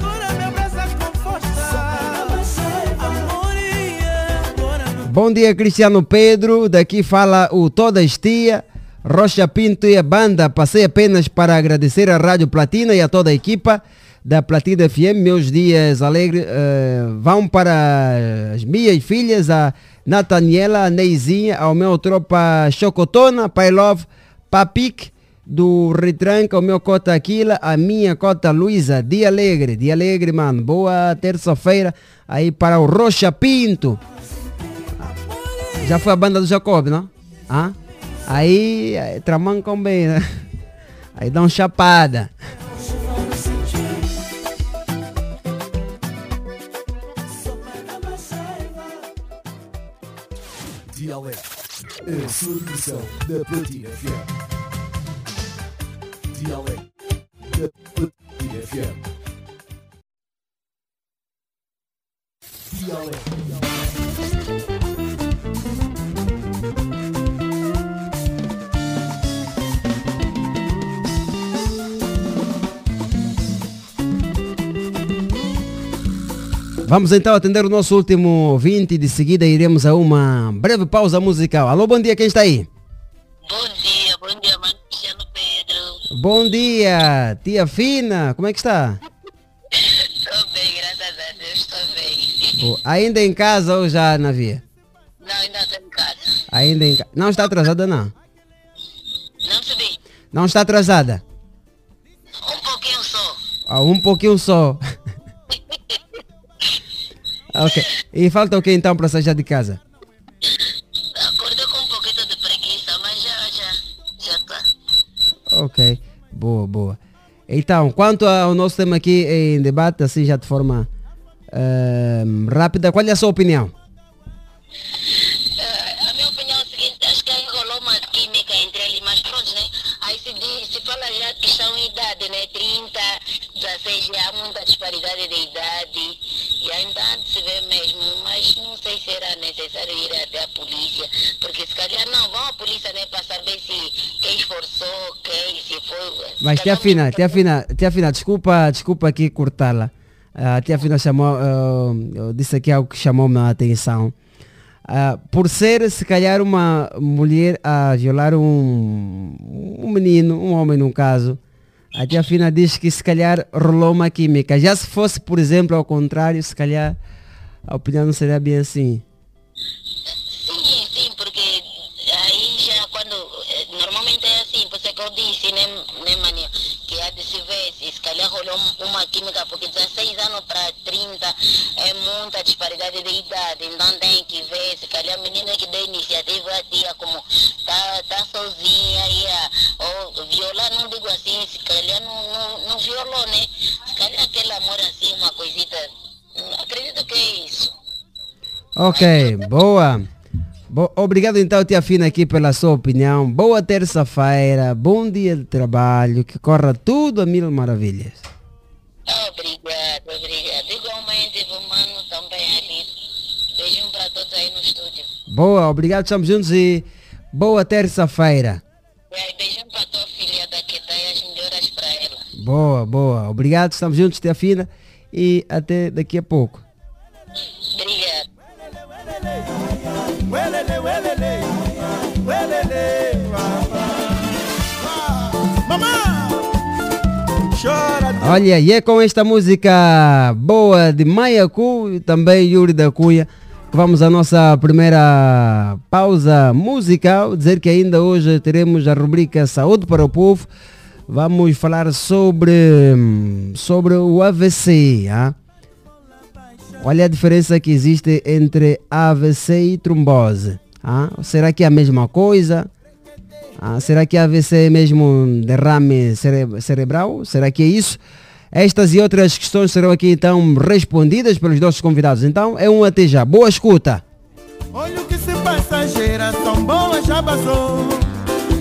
Bom dia, Cristiano Pedro. Daqui fala o Toda Estia. Rocha Pinto e a banda. Passei apenas para agradecer à Rádio Platina e a toda a equipa da Platina FM. Meus dias alegres eh, vão para as minhas filhas, a Nataniela, a Neizinha, ao meu tropa Chocotona, Pai Love, Papic, do Retranca, o meu cota Aquila, a minha cota Luísa. Dia alegre, dia alegre, mano. Boa terça-feira aí para o Rocha Pinto. Já foi a banda do Jacob, não? Ah? Aí, aí tramancam bem, né? Aí dão chapada. Dialeto, a diversão da Platina FM. Dialeto da Platina FM. Dialeto. Vamos então atender o nosso último ouvinte e de seguida iremos a uma breve pausa musical. Alô, bom dia, quem está aí? Bom dia, bom dia, mano Cristiano Pedro. Bom dia, tia Fina, como é que está? Estou bem, graças a Deus, estou bem. Ainda em casa ou já na via? Não, ainda estou em casa. Ainda em casa. Não está atrasada não? Não subi. Não está atrasada? Um pouquinho só. Ah, um pouquinho só. Ok. E falta o que então para sair de casa? Acordei com um pouquinho de preguiça, mas já, já, já está. Ok, boa, boa. Então, quanto ao nosso tema aqui em debate, assim já de forma eh, rápida, qual é a sua opinião? Eh, a minha opinião é a seguinte, acho que aí rolou uma química entre eles, mas pronto, né? Aí se, diz, se fala já que estão em idade, né? 30, 16, já há muita disparidade de idade. E ainda se vê mesmo, mas não sei se era necessário ir até a polícia, porque se calhar não, vão à polícia, né? Para saber se quem esforçou, quem, se foi... Mas tia Fina, tia Fina, tia Fina, desculpa, desculpa aqui cortá-la. A tia Fina chamou, eu disse aqui algo que chamou-me a atenção. Ah, por ser, se calhar, uma mulher a violar um, um menino, um homem no caso, a tia Fina diz que se calhar rolou uma química. Já se fosse, por exemplo, ao contrário, se calhar a opinião não seria bem assim. Sim, sim, porque aí já quando. eh, Normalmente é assim, por isso é que eu disse, né, né maninho? Que há de se ver, se, se calhar rolou um- uma química, porque 16 anos para 30 é muita disparidade de idade, então tem que ver, se calhar a menina que deu iniciativa, a tia, como tá, tá sozinha, e a, ou violar, não digo assim, se calhar não, não, não violou, né? Se calhar aquele amor assim, uma coisita, hum, acredito que é isso. Ok, boa. Bo- Obrigado então, tia Fina, aqui pela sua opinião. Boa terça-feira, bom dia de trabalho, que corra tudo a mil maravilhas. Obrigado, obrigado. Igualmente, o mano também ali. Beijinho para todos aí no estúdio. Boa, obrigado, estamos juntos e boa terça-feira. Beijinho para tua filha daqui, tá? E as melhoras para ela. Boa, boa, obrigado, estamos juntos, tia Fina, e até daqui a pouco. Olha, e é com esta música boa de Maiacu e também Yuri da Cunha que vamos à nossa primeira pausa musical. Dizer que ainda hoje teremos a rubrica Saúde para o Povo. Vamos falar sobre, sobre o AVC. é a diferença que existe entre AVC e trombose? Será que é a mesma coisa? Ah, será que AVC é mesmo derrame cere- cerebral? Será que é isso? Estas e outras questões serão aqui então respondidas pelos nossos convidados. Então é um até já. Boa escuta. Olha o que se passa, geração boa já passou.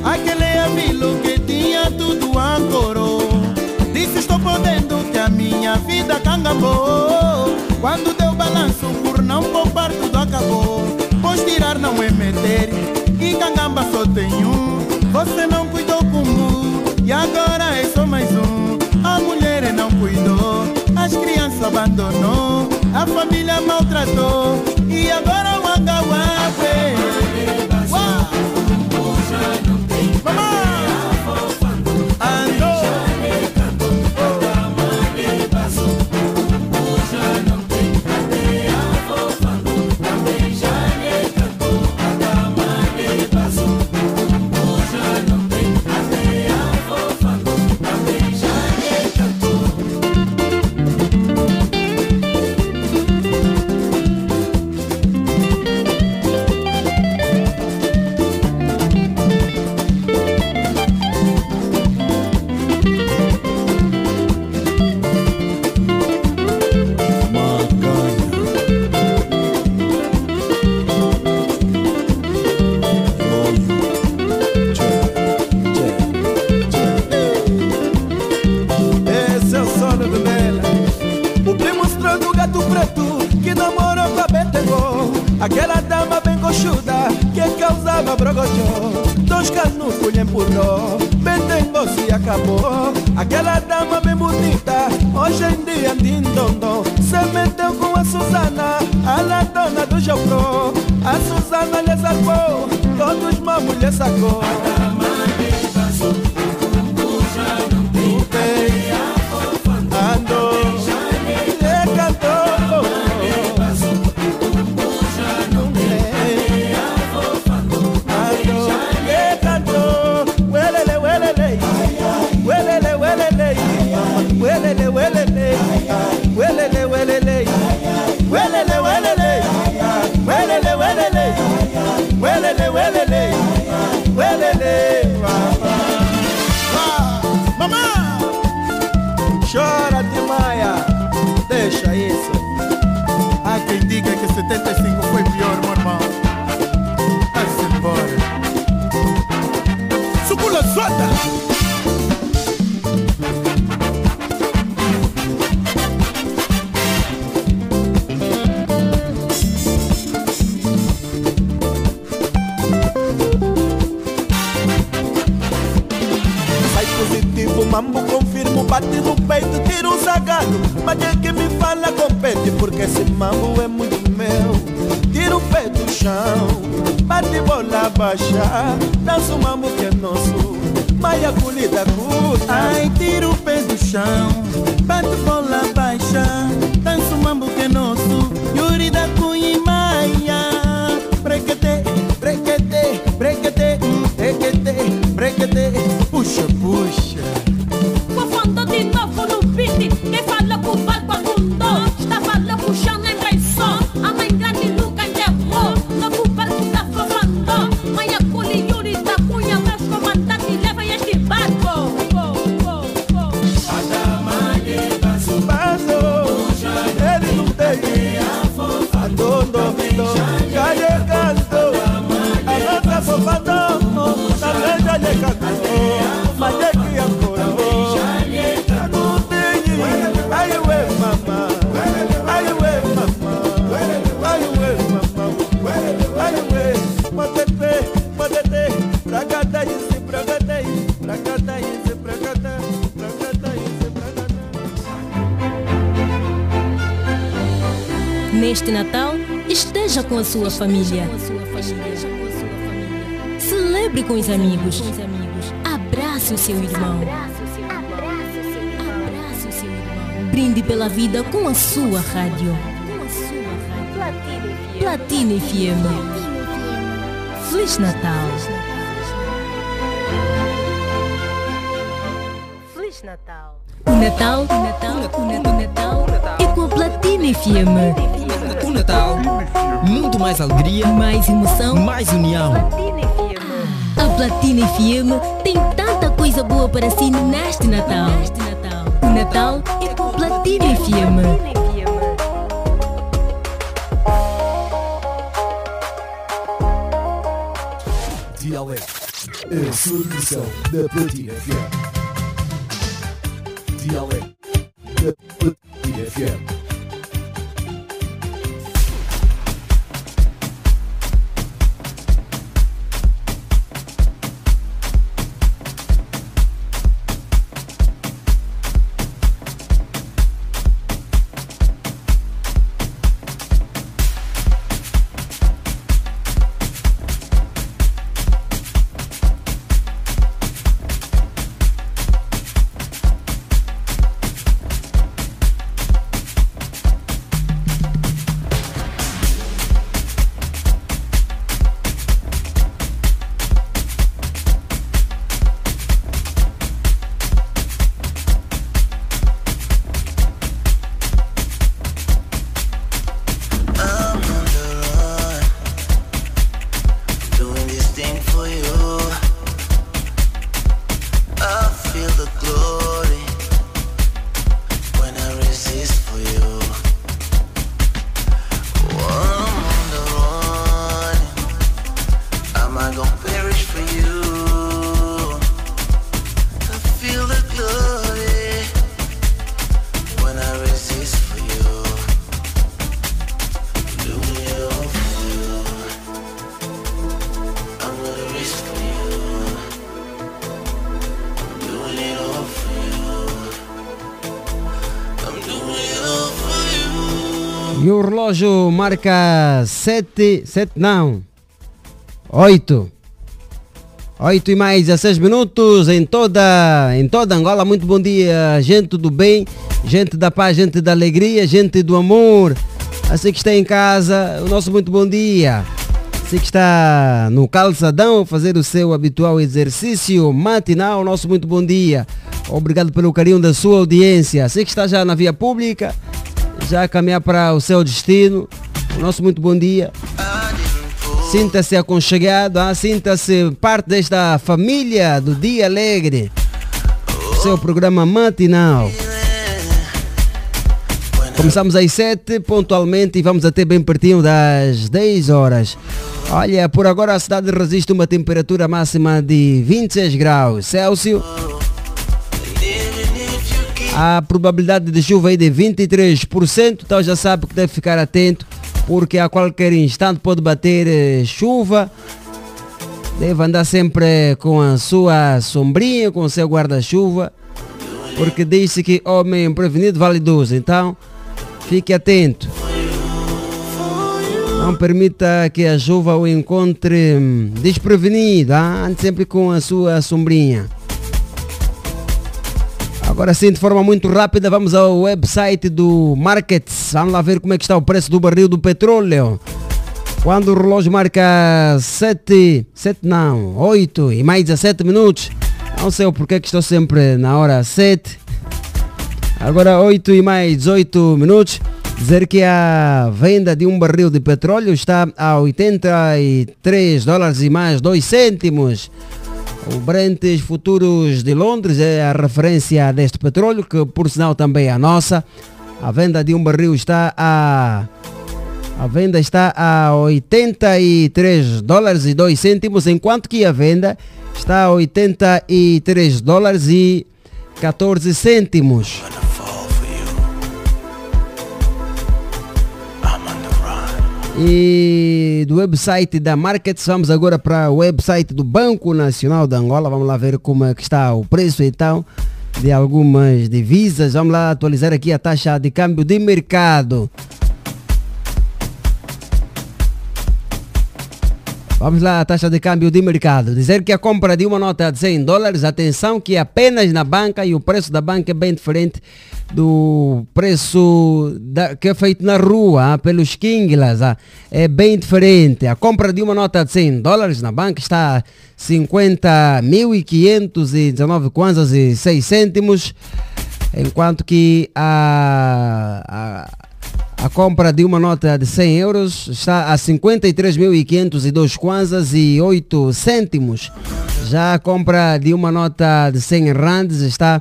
Aquele amigo que tinha tudo ancorou. Disse estou podendo que a minha vida cangambou. Quando deu balanço por não poupar tudo acabou. Pois tirar não é meter. E cangamba só tem um. Você não cuidou como e agora é só mais um. A mulher não cuidou, as crianças abandonou, a família maltratou e agora o Angawabe. Mamãe! Andou sua família. Celebre com os amigos. Abrace o seu irmão. Brinde pela vida com a sua rádio. Platina FM. Feliz Natal. Feliz Natal. O Natal, o Natal, o Natal, o Natal é com a Platina FM. O Natal muito mais alegria, mais emoção, mais união. A Platina FM tem tanta coisa boa para si neste Natal. O Natal é com Platina FM. A solução da Platina FM. Dialé da Platina FM. Relógio marca 7, 7 não, 8. 8 e mais 16 minutos em toda, em toda Angola. Muito bom dia, gente do bem, gente da paz, gente da alegria, gente do amor. Assim que está em casa, o nosso muito bom dia. Assim que está no calçadão fazer o seu habitual exercício matinal, nosso muito bom dia. Obrigado pelo carinho da sua audiência. Assim que está já na via pública, já caminhar para o seu destino, o nosso muito bom dia. Sinta-se aconchegado, ah, sinta-se parte desta família do Dia Alegre. Seu programa matinal. Começamos às 7 pontualmente e vamos até bem pertinho das 10 horas. Olha, por agora a cidade resiste uma temperatura máxima de 26 graus Celsius. A probabilidade de chuva aí de 23%, então já sabe que deve ficar atento porque a qualquer instante pode bater eh, chuva. Deve andar sempre com a sua sombrinha, com o seu guarda-chuva, porque disse que homem prevenido vale 12. Então, fique atento. Não permita que a chuva o encontre hum, desprevenido. Ah? Ande sempre com a sua sombrinha. Agora sim, de forma muito rápida, vamos ao website do Markets. Vamos lá ver como é que está o preço do barril do petróleo. Quando o relógio marca 7, 7 não, 8 e mais 17 minutos. Não sei o porquê que estou sempre na hora 7. Agora 8 e mais 18 minutos. Dizer que a venda de um barril de petróleo está a 83 dólares e mais 2 cêntimos. O Brent Futuros de Londres é a referência deste petróleo, que por sinal também é a nossa. A venda de um barril está a a venda está a 83 dólares e 2 cêntimos, enquanto que a venda está a 83 dólares e 14 cêntimos. E do website da Markets, vamos agora para o website do Banco Nacional de Angola. Vamos lá ver como é que está o preço então de algumas divisas. Vamos lá atualizar aqui a taxa de câmbio de mercado. Vamos lá, a taxa de câmbio de mercado. Dizer que a compra de uma nota de 100 dólares, atenção que é apenas na banca e o preço da banca é bem diferente do preço da, que é feito na rua, ah, pelos Kinglas. Ah, é bem diferente. A compra de uma nota de 100 dólares na banca está a 50.519 kwanzas e 6 cêntimos, enquanto que a, a a compra de uma nota de 100 euros está a 53.502 kwanzas e 8 cêntimos. Já a compra de uma nota de 100 rands está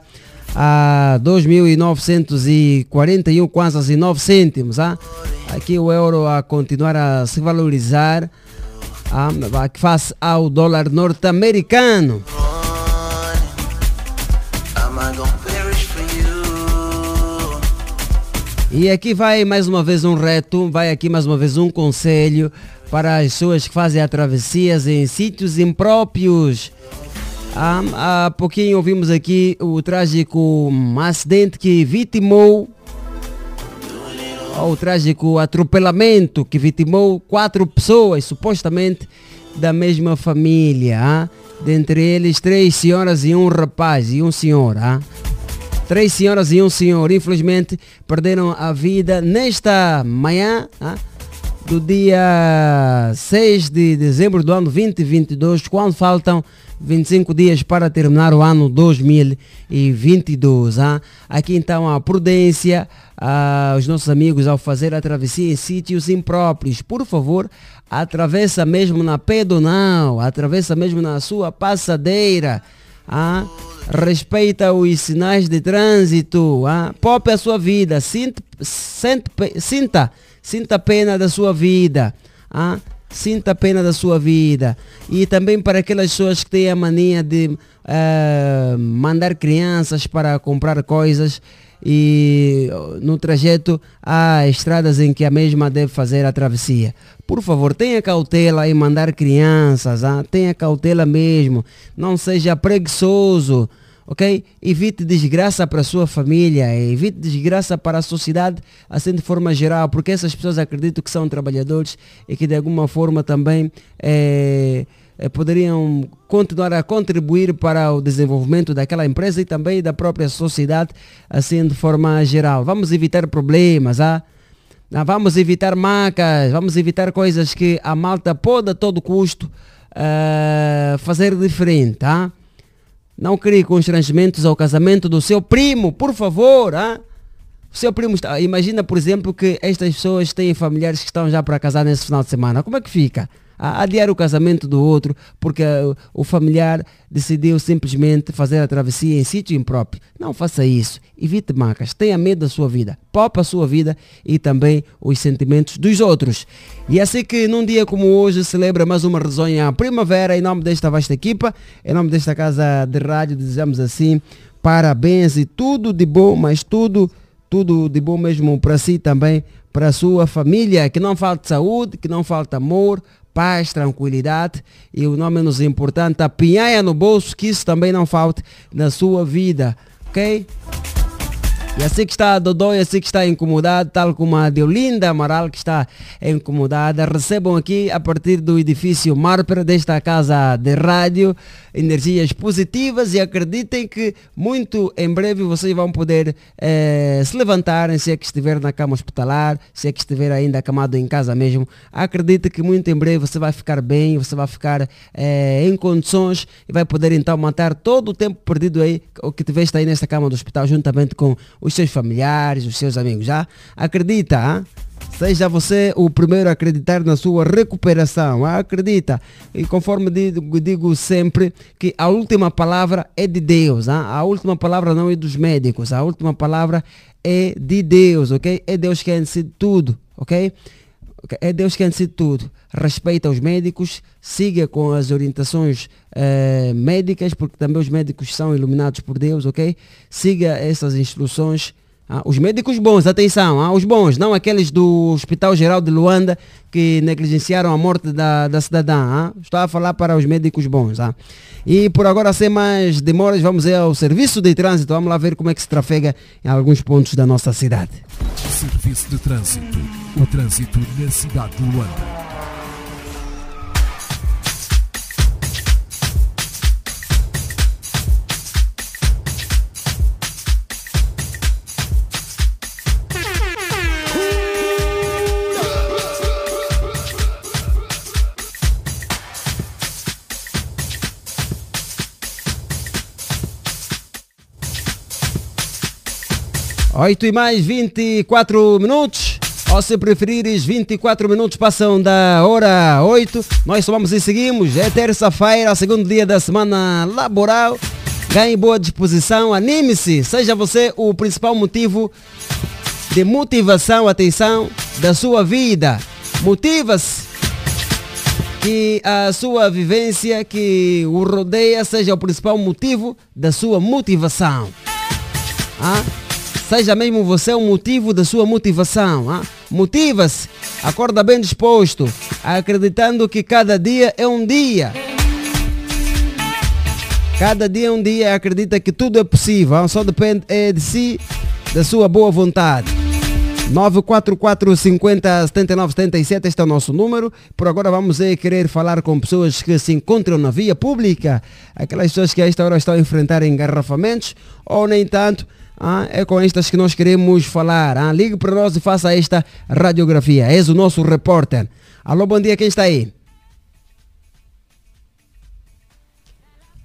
a 2.941 kwanzas e 9 cêntimos. Ah? Aqui o euro a continuar a se valorizar ah, face ao dólar norte-americano. E aqui vai mais uma vez um reto, vai aqui mais uma vez um conselho para as pessoas que fazem travessias em sítios impróprios. Há, há pouquinho ouvimos aqui o trágico acidente que vitimou, o trágico atropelamento que vitimou quatro pessoas, supostamente da mesma família. Ah? Dentre eles, três senhoras e um rapaz e um senhor. Ah? Três senhoras e um senhor, infelizmente, perderam a vida nesta manhã ah, do dia 6 de dezembro do ano 2022, quando faltam 25 dias para terminar o ano 2022. Ah. Aqui então a prudência, ah, os nossos amigos ao fazer a travessia em sítios impróprios, por favor, atravessa mesmo na pedonal, atravessa mesmo na sua passadeira. Ah, respeita os sinais de trânsito, ah, poupe a sua vida, sinta, sinta, sinta, a pena da sua vida, ah, sinta a pena da sua vida. E também para aquelas pessoas que têm a mania de uh, mandar crianças para comprar coisas e no trajeto há estradas em que a mesma deve fazer a travessia. Por favor, tenha cautela em mandar crianças, ah? tenha cautela mesmo, não seja preguiçoso ok? Evite desgraça para a sua família, evite desgraça para a sociedade, assim de forma geral, porque essas pessoas acreditam que são trabalhadores e que de alguma forma também eh, eh, poderiam continuar a contribuir para o desenvolvimento daquela empresa e também da própria sociedade, assim de forma geral. Vamos evitar problemas, ah? Ah, Vamos evitar macas, vamos evitar coisas que a malta pode a todo custo eh, fazer diferente, tá? Não crie constrangimentos ao casamento do seu primo, por favor, ah? O seu primo está. Imagina, por exemplo, que estas pessoas têm familiares que estão já para casar nesse final de semana. Como é que fica? A adiar o casamento do outro porque uh, o familiar decidiu simplesmente fazer a travessia em sítio impróprio. Não faça isso. Evite macas. Tenha medo da sua vida. Popa a sua vida e também os sentimentos dos outros. E é assim que num dia como hoje celebra mais uma risonha primavera em nome desta vasta equipa, em nome desta casa de rádio, desejamos assim parabéns e tudo de bom, mas tudo tudo de bom mesmo para si também, para a sua família, que não falte saúde, que não falte amor, paz, tranquilidade e o não menos importante, a pinhaia no bolso, que isso também não falte na sua vida, ok? E assim que está Dodô e assim que está incomodado, tal como a Deolinda Amaral que está incomodada, recebam aqui a partir do edifício Marper desta casa de rádio energias positivas e acreditem que muito em breve vocês vão poder eh, se levantarem se é que estiver na cama hospitalar, se é que estiver ainda acamado em casa mesmo. Acredite que muito em breve você vai ficar bem, você vai ficar eh, em condições e vai poder então matar todo o tempo perdido aí, o que tiveste aí nesta cama do hospital, juntamente com os seus familiares, os seus amigos. Já acredita, ah? Seja você o primeiro a acreditar na sua recuperação. ah, Acredita. E conforme digo, sempre, que a última palavra é de Deus. ah, A última palavra não é dos médicos. A última palavra é de Deus, ok? É Deus quem decide tudo, ok? É Deus quem decide tudo. Respeita os médicos, siga com as orientações eh, médicas, porque também os médicos são iluminados por Deus, ok? Siga essas instruções. Ah, os médicos bons, atenção, ah, os bons, não aqueles do Hospital Geral de Luanda que negligenciaram a morte da, da cidadã. ah. Estou a falar para os médicos bons. ah. E por agora, sem mais demoras, vamos ao serviço de trânsito. Vamos lá ver como é que se trafega em alguns pontos da nossa cidade. Serviço de Trânsito. O trânsito na cidade de Luanda. Oito e mais 24 minutos. Ou se preferires, 24 minutos passam da hora 8. Nós somos e seguimos. É terça-feira, segundo dia da semana laboral. Ganhe boa disposição, anime-se. Seja você o principal motivo de motivação, atenção, da sua vida. Motiva-se que a sua vivência que o rodeia seja o principal motivo da sua motivação. Ah? Seja mesmo você o motivo da sua motivação. ah? Motiva-se, acorda bem disposto, acreditando que cada dia é um dia. Cada dia é um dia, acredita que tudo é possível, ah? só depende é de si, da sua boa vontade. 944 50 79 77, este é o nosso número. Por agora vamos é, querer falar com pessoas que se encontram na via pública, aquelas pessoas que a esta hora estão a enfrentar engarrafamentos, ou nem tanto, ah, é com estas que nós queremos falar. Ah, ligue para nós e faça esta radiografia. És o nosso repórter. Alô, bom dia, quem está aí?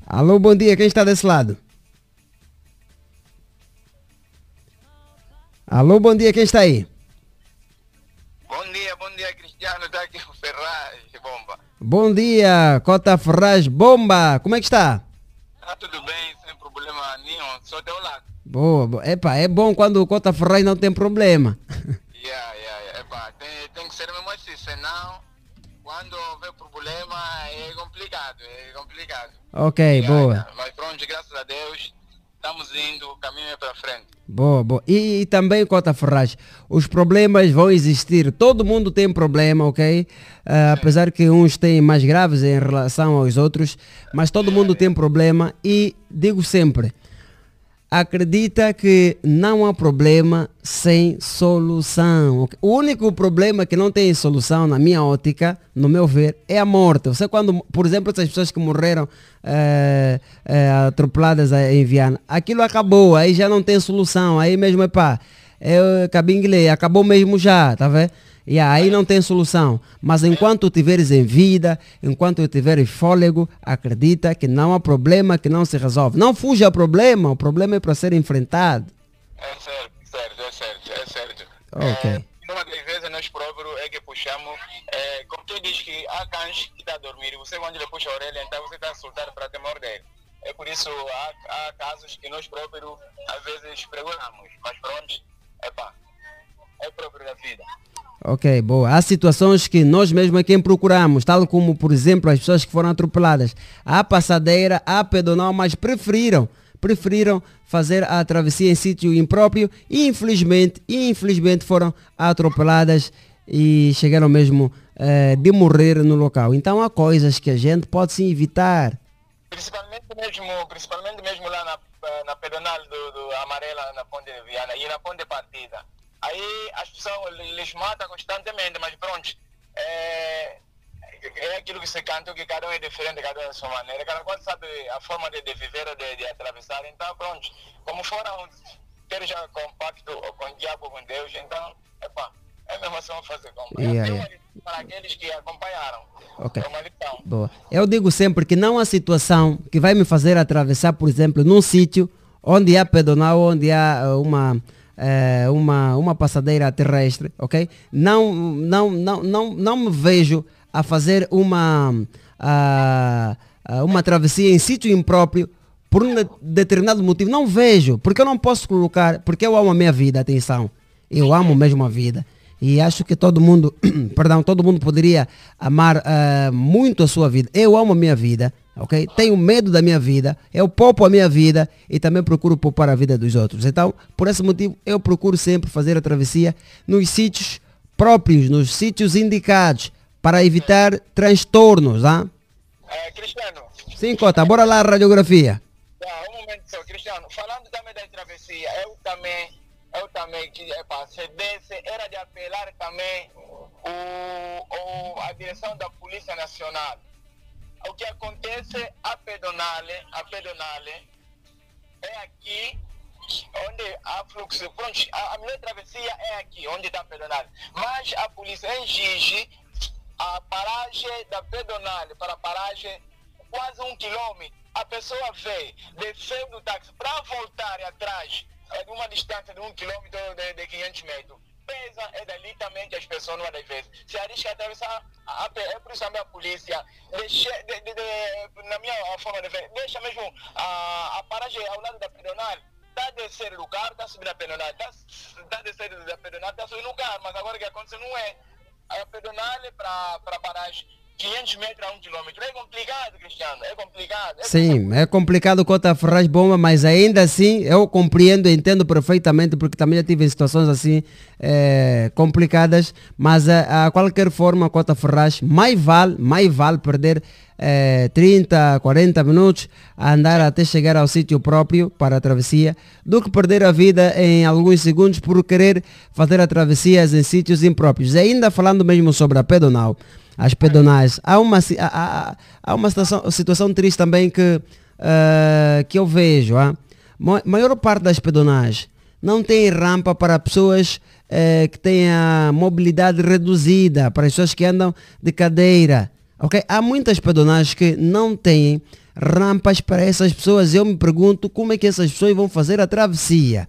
Alô, bom dia, quem está desse lado? Alô, bom dia, quem está aí? Bom dia, bom dia, Cristiano. Está aqui o Ferraz, bomba. Bom dia, Cota Ferraz Bomba. Como é que está? Está tudo bem, sem problema nenhum. Só teu lado. Boa, boa. Epa, é bom quando o Cota Ferraz não tem problema. Yeah, yeah, yeah. Epa, tem, tem que ser mesmo assim, senão quando houver problema é complicado, é complicado. Ok, Yeah, boa. yeah. Mas pronto, graças a Deus, estamos indo, o caminho é para frente. Boa, boa. E, e também, Cota Ferraz, os problemas vão existir. Todo mundo tem problema, ok? Ah, apesar que uns têm mais graves em relação aos outros, mas todo mundo tem problema e digo sempre, acredita que não há problema sem solução. O único problema que não tem solução, na minha ótica, no meu ver, é a morte. Você quando, por exemplo, essas pessoas que morreram eh, eh, atropeladas em Viana, aquilo acabou, aí já não tem solução, aí mesmo é pá, é cabingle, acabou mesmo já, tá vendo? E aí não tem solução. Mas enquanto tiveres em vida, enquanto tiveres fôlego, acredita que não há problema que não se resolve. Não fuja ao problema, o problema é para ser enfrentado. É certo, certo, é certo, é certo. Ok. Uma das vezes nós próprios é que puxamos, é, como tu diz que há cães que está a dormir você quando ele puxa a orelha, então você está a soltar para te morder. É por isso há, há casos que nós próprios às vezes pregamos, mas pronto, epá, é próprio da vida. Ok, boa. Há situações que nós mesmos é quem procuramos, tal como, por exemplo, as pessoas que foram atropeladas. Há passadeira, há pedonal, mas preferiram, preferiram fazer a travessia em sítio impróprio e infelizmente, infelizmente foram atropeladas e chegaram mesmo eh, de morrer no local. Então há coisas que a gente pode sim evitar. Principalmente mesmo, principalmente mesmo lá na, na pedonal do, do Amarela, na Ponte de Viana e na Ponte Partida. Aí as pessoas lhes matam constantemente, mas pronto, é, é aquilo que se canta, que cada um é diferente, cada um é a sua maneira, cada qual sabe a forma de, de viver, de, de atravessar, então pronto, como foram ter já compacto com o diabo, com Deus, então, epá, é mesmo assim fazer. Yeah, é yeah. para aqueles que acompanharam. Ok. É. Boa. Eu digo sempre que não há situação que vai me fazer atravessar, por exemplo, num sítio onde há pedonal, onde há eh, uma, eh, uma, uma passadeira terrestre, ok? Não, não, não, não, não me vejo a fazer uma, ah, uma travessia em sítio impróprio por um de- determinado motivo. Não vejo, porque eu não posso colocar, porque eu amo a minha vida, atenção. Eu amo mesmo a vida. E acho que todo mundo, perdão, todo mundo poderia amar ah, muito a sua vida. Eu amo a minha vida, ok? Tenho medo da minha vida, eu poupo a minha vida e também procuro poupar a vida dos outros. Então, por esse motivo, eu procuro sempre fazer a travessia nos sítios próprios, nos sítios indicados, para evitar transtornos, ah? É, Cristiano, Sim, Cota, bora lá a radiografia. tá, um momento só, Cristiano, falando também da travessia, eu também, eu também, que, desse, era de apelar também o, o, a direção da Polícia Nacional. O que acontece a pedonale, a pedonale é aqui onde há fluxo. Pronto, a, a travessia é aqui, onde está a pedonale. Mas a polícia exige a paragem da pedonale para a paragem quase um quilômetro. A pessoa vem, desceu do táxi para voltar atrás é uma distância de um quilômetro de, de 500 metros. Pesa, é dali também que as pessoas não vezes se arriscam a atravessar a, a, é por isso a polícia deixa, de, de, de, na minha forma de ver, deixa mesmo a, a paragem ao lado da pedonal. Está a descer carro, está a subir a pedonal, está tá a descer da pedonal, está a subir carro, mas agora o que acontece não é. A pedonal para para paragem 500 metros a 1 quilômetro. É complicado, Cristiano, é complicado. É Sim, é complicado Cota Ferraz Bomba, mas ainda assim eu compreendo, entendo perfeitamente, porque também já tive situações assim eh, complicadas, mas a, a qualquer forma, Cota Ferraz, mais vale, mais vale perder eh, 30, 40 minutos a andar até chegar ao sítio próprio para a travessia, do que perder a vida em alguns segundos por querer fazer a travessias em sítios impróprios. E ainda falando mesmo sobre a pedonal, as pedonais. Há uma, há, há- uma situação, situação triste também que, eh, que eu vejo. A maior parte das pedonais não tem rampa para pessoas eh, que têm a mobilidade reduzida, para as pessoas que andam de cadeira. ok? Há muitas pedonais que não têm rampas para essas pessoas. Eu me pergunto como é que essas pessoas vão fazer a travessia.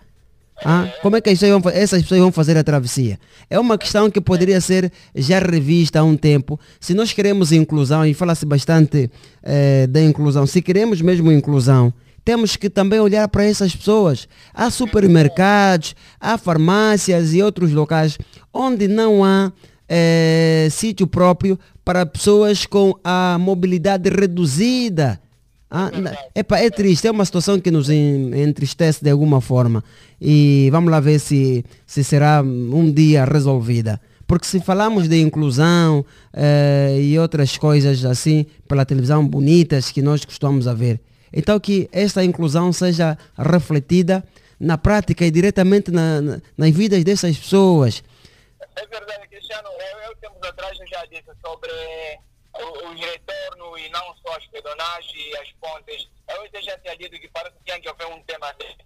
Ah, como é que as pessoas vão essas pessoas vão fazer a travessia? É uma questão que poderia ser já revista há um tempo. Se nós queremos inclusão, e fala-se bastante eh, da inclusão, se queremos mesmo inclusão, temos que também olhar para essas pessoas. Há supermercados, há farmácias e outros locais onde não há eh, sítio próprio para pessoas com a mobilidade reduzida. Ah, epa, é triste, é uma situação que nos en- entristece de alguma forma. E vamos lá ver se, se será um dia resolvida. Porque se falamos de inclusão eh, e outras coisas assim pela televisão bonitas que nós costumamos a ver, Então que esta inclusão seja refletida na prática e diretamente na, na- nas vidas dessas pessoas. É verdade, Cristiano, eu, eu tempos atrás eu já disse sobre o, os retornos e não só as pedonagens e as pontes. Eu até já tinha dito que parece que tinha que haver um tema desse.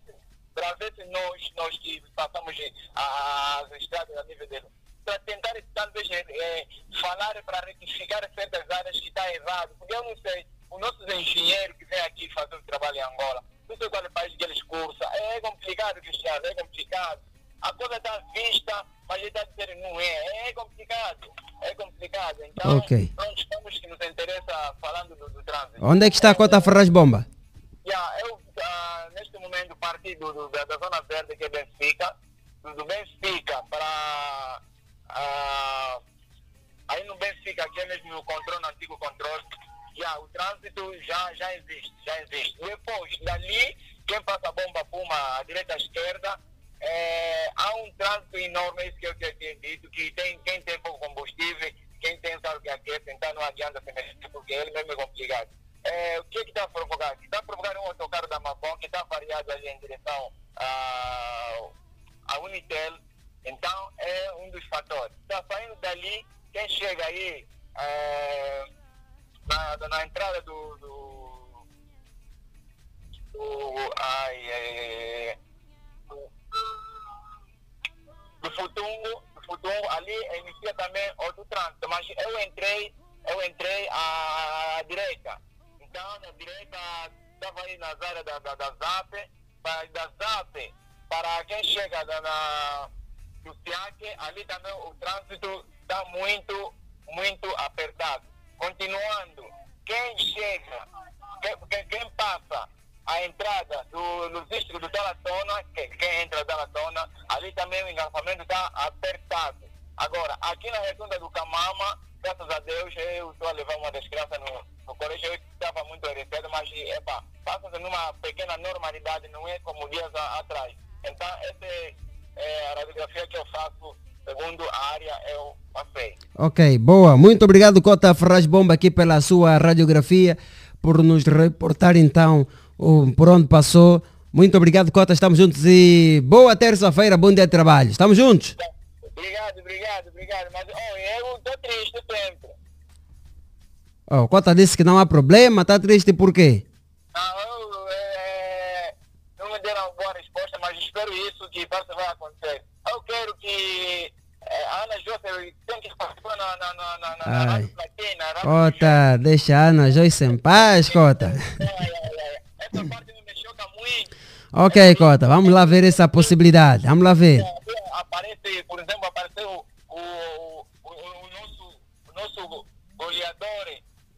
Para ver se nós, nós que passamos as estradas a nível dele, para tentar talvez eh, falar para retificar certas áreas que está errado. Porque eu não sei, os nossos engenheiros que vêm aqui fazer o trabalho em Angola, não sei qual é o país que eles cursam. É complicado, Cristiano, é complicado. A coisa está vista, mas ele está dizendo não é. É complicado. É complicado. Então, Ok. nós estamos que nos interessa falando do, do trânsito. Onde é que está a Cota Ferraz Bomba? Já, eu, ah, neste momento, parti do, do- da, da Zona Verde, que é Benfica, do, do Benfica para. ah, aí no Benfica, que é mesmo no controle, no antigo controle, já, o trânsito já, já existe, já existe. Depois, dali, quem passa a bomba Puma, à direita à esquerda, é, há um trânsito enorme, isso que eu tinha tinha dito, que tem, quem tem pouco combustível, quem tem sabe que aquece, então não adianta se mexer, porque ele mesmo é complicado. É, o que está a provocar? Está a provocar um autocarro da Mabon que está variado ali em direção a, a Unitel, então é um dos fatores. Está saindo dali, quem chega aí é, na, na entrada do, do, do ai, ai, do, do Futungo, ali inicia também outro trânsito, mas eu entrei, eu entrei à, direita. Então, na direita, estava aí nas áreas da, da, da ZAP, para, da ZAP, para quem chega da, na, do SIAC, ali também o trânsito está muito, muito apertado. Continuando, quem chega, quem, quem passa a entrada do logístico do Talatona, que, quem entra da Talatona, ali também o engarrafamento está apertado. Agora, aqui na retunda do Camama, graças a Deus, eu estou a levar uma das crianças no, no colégio, eu estava muito recedo, mas epa, passa-se numa pequena normalidade, não é como dias a- atrás. Então, essa é, é a radiografia que eu faço, segundo a área eu passei. Ok, boa. Muito obrigado, Cota Ferraz Bomba, aqui pela sua radiografia, por nos reportar então por onde passou. Muito obrigado, Cota. Estamos juntos e boa terça-feira, bom dia de trabalho. Estamos juntos. Obrigado, obrigado, obrigado. Mas oh, eu estou triste sempre. Oh, Cota disse que não há problema, está triste por quê? Não, eu, é, não me deram uma boa resposta, mas espero isso que isso vai acontecer. Eu quero que é, a Ana José tem que participar na, na, na, na, na, na Ai. Rádio Platina. Rádio Cota, deixa a Ana Joyce em paz, Cota. Choca muito. Ok, Cota, vamos lá ver essa possibilidade. Vamos lá ver. Aparece, por exemplo, apareceu o, o, o, o nosso, o nosso goleador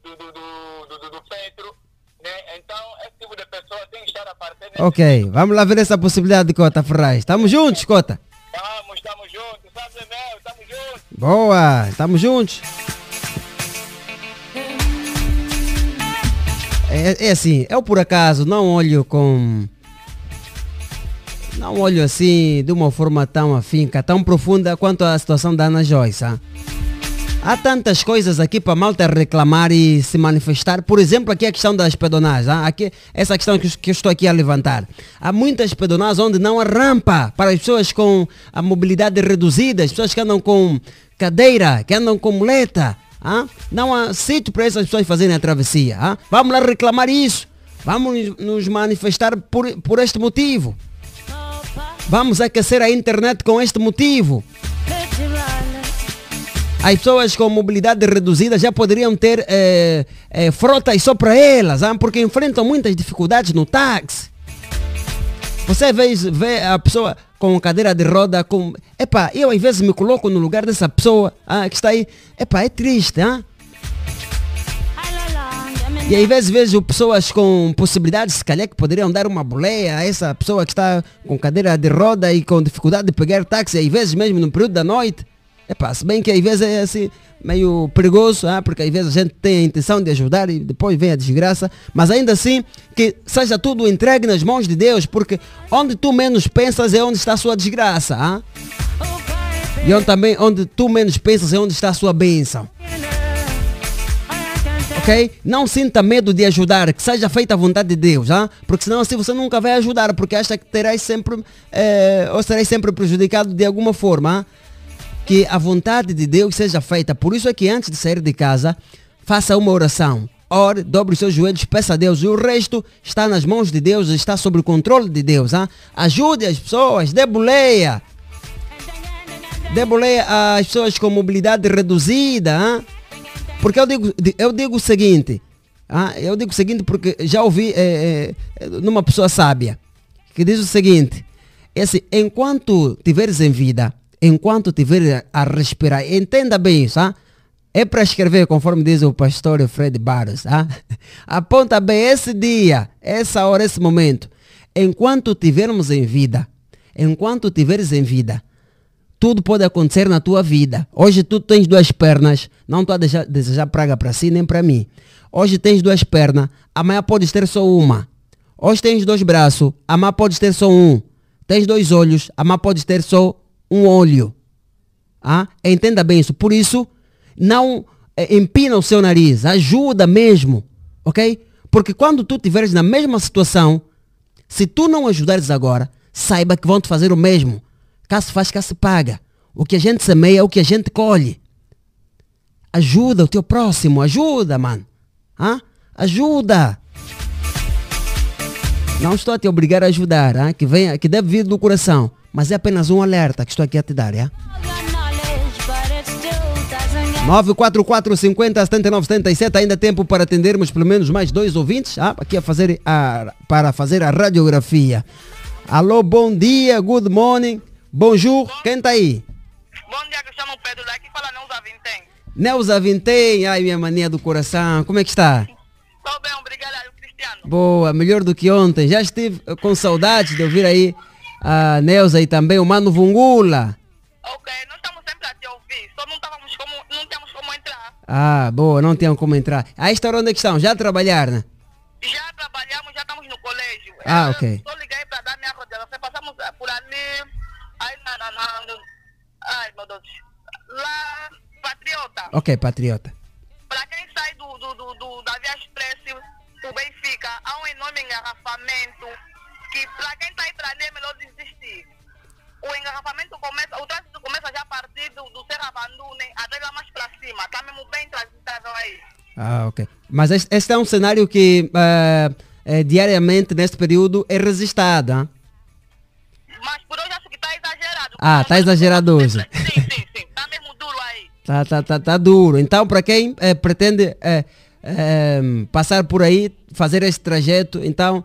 do, do, do, do, do. Né? Então, esse tipo de pessoa tem que estar aparecendo. Ok, vamos lá ver essa possibilidade, Cota Ferraz. Estamos juntos, Cota. Vamos, estamos juntos. Sabe, meu, estamos juntos. Boa, estamos juntos. É, é assim, eu por acaso não olho com. Não olho assim de uma forma tão afinca, tão profunda quanto a situação da Ana Joyce. ah. Há tantas coisas aqui para malta reclamar e se manifestar. Por exemplo, aqui a questão das pedonagens. ah, Aqui, essa questão que que eu estou aqui a levantar. Há muitas pedonagens onde não há rampa para as pessoas com a mobilidade reduzida, as pessoas que andam com cadeira, que andam com muleta. Ah. Não sítio para essas pessoas fazerem a travessia. ah. Vamos lá reclamar isso. Vamos nos manifestar por, por este motivo. Vamos aquecer a internet com este motivo. As pessoas com mobilidade reduzida já poderiam ter eh, eh, frotas só para elas, ah, porque enfrentam muitas dificuldades no táxi. Você vê, vê a pessoa com cadeira de roda, com. Epá, eu às vezes me coloco no lugar dessa pessoa ah, que está aí. Epá, é triste, ah? E às vezes vejo pessoas com possibilidades, se calhar, que poderiam dar uma boleia a essa pessoa que está com cadeira de roda e com dificuldade de pegar táxi, às vezes mesmo no período da noite. Epá, se bem que às vezes é assim, meio perigoso, ah, porque às vezes a gente tem a intenção de ajudar e depois vem a desgraça, mas ainda assim que seja tudo entregue nas mãos de Deus, porque onde tu menos pensas é onde está a sua desgraça. Ah? E onde também onde tu menos pensas é onde está a sua bênção. Ok? Não sinta medo de ajudar, que seja feita a vontade de Deus, ah? porque senão assim você nunca vai ajudar, porque acha que terás sempre, eh, ou serás sempre prejudicado de alguma forma. ah? Que a vontade de Deus seja feita. Por isso é que antes de sair de casa, faça uma oração. Ore, dobre os seus joelhos, peça a Deus. E o resto está nas mãos de Deus, está sob o controle de Deus. ah? Ajude as pessoas, dê boleia. Dê boleia às pessoas com mobilidade reduzida. ah? Porque eu digo, eu digo o seguinte, ah, eu digo o seguinte porque já ouvi eh, eh, numa pessoa sábia que diz o seguinte, é assim, enquanto tiveres em vida, enquanto tiveres a respirar, entenda bem isso, ah? é para escrever conforme diz o pastor Fred Barros, ah? aponta bem esse dia, essa hora, esse momento, enquanto tivermos em vida, enquanto tiveres em vida, tudo pode acontecer na tua vida. Hoje tu tens duas pernas, não estou a deixar, desejar praga para si nem para mim. Hoje tens duas pernas, amanhã podes ter só uma. Hoje tens dois braços, amanhã podes ter só um. Tens dois olhos, amanhã podes ter só um olho. Ah? Entenda bem isso. Por isso, não eh, empina o seu nariz, ajuda mesmo, ok? Porque quando tu estiveres na mesma situação, se tu não ajudares agora, saiba que vão te fazer o mesmo. Cá se faz, cá se paga. O que a gente semeia é o que a gente colhe. Ajuda o teu próximo, ajuda, mano. Hã? Ajuda. Não estou a te obrigar a ajudar, hã? Que, venha, que deve vir do coração. Mas é apenas um alerta que estou aqui a te dar, é? 944 50 79 77 ainda tempo para atendermos pelo menos mais dois ouvintes ah, aqui a fazer a, para fazer a radiografia. Alô, bom dia, good morning, bonjour, quem está aí? Bom dia, Cristiano Pedro, daqui fala Neuza Vintém. Neuza Vintém, ai minha mania do coração, como é que está? Estou bem, obrigado, Cristiano. Boa, melhor do que ontem. Já estive eh, com saudades de ouvir aí a Neuza e também o Mano Vungula. Ok, nós estamos sempre a te ouvir, só não, estávamos como, não temos como entrar. Ah, boa, não tinham como entrar. A esta hora onde é que estão? Já a trabalhar, né? Já trabalhamos, já estamos no colégio. Ah, Eu ok. Só liguei para dar minha rodeada, você passamos por ali, aí na, na, na, ai meu Deus, lá, Patriota. Ok, patriota. Para quem sai do, do, do, do- da Via Express, o Benfica, há um enorme engarrafamento que para quem está aí para ali é melhor desistir. O engarrafamento começa, o trânsito começa já a partir do, do Serra Bandune até lá mais para cima. Está mesmo bem transitável aí. Ah, ok. Mas este, este é um cenário que eh, eh, diariamente, neste período, é resistado. hein? Mas por hoje acho que está exagerado. Ah, está exagerado hoje. Está mesmo duro aí. Tá, tá, tá, tá duro. Então, para quem eh, pretende eh, passar por aí, fazer este trajeto, então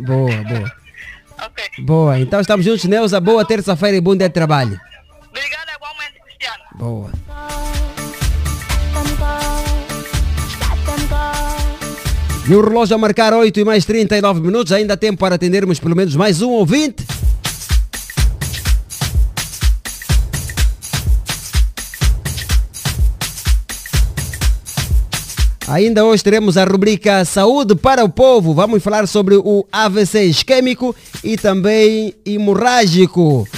Boa, boa. Boa, então estamos juntos, Neuza. Boa terça-feira e bom dia de trabalho. Obrigada igualmente, Cristiano. Boa. E o relógio a marcar 8 e mais 39 minutos. Ainda há tempo para atendermos pelo menos mais um ouvinte. Ainda hoje teremos a rubrica Saúde para o Povo. Vamos falar sobre o AVC isquêmico e também hemorrágico.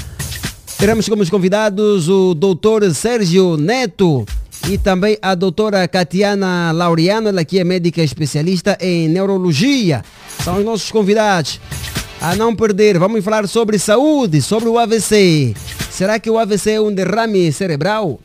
Teremos como convidados o doutor Sérgio Neto e também a doutora Catiana Laureano, ela que é médica especialista em neurologia. São os nossos convidados. A não perder, vamos falar sobre saúde, sobre o AVC. Será que o AVC é um derrame cerebral?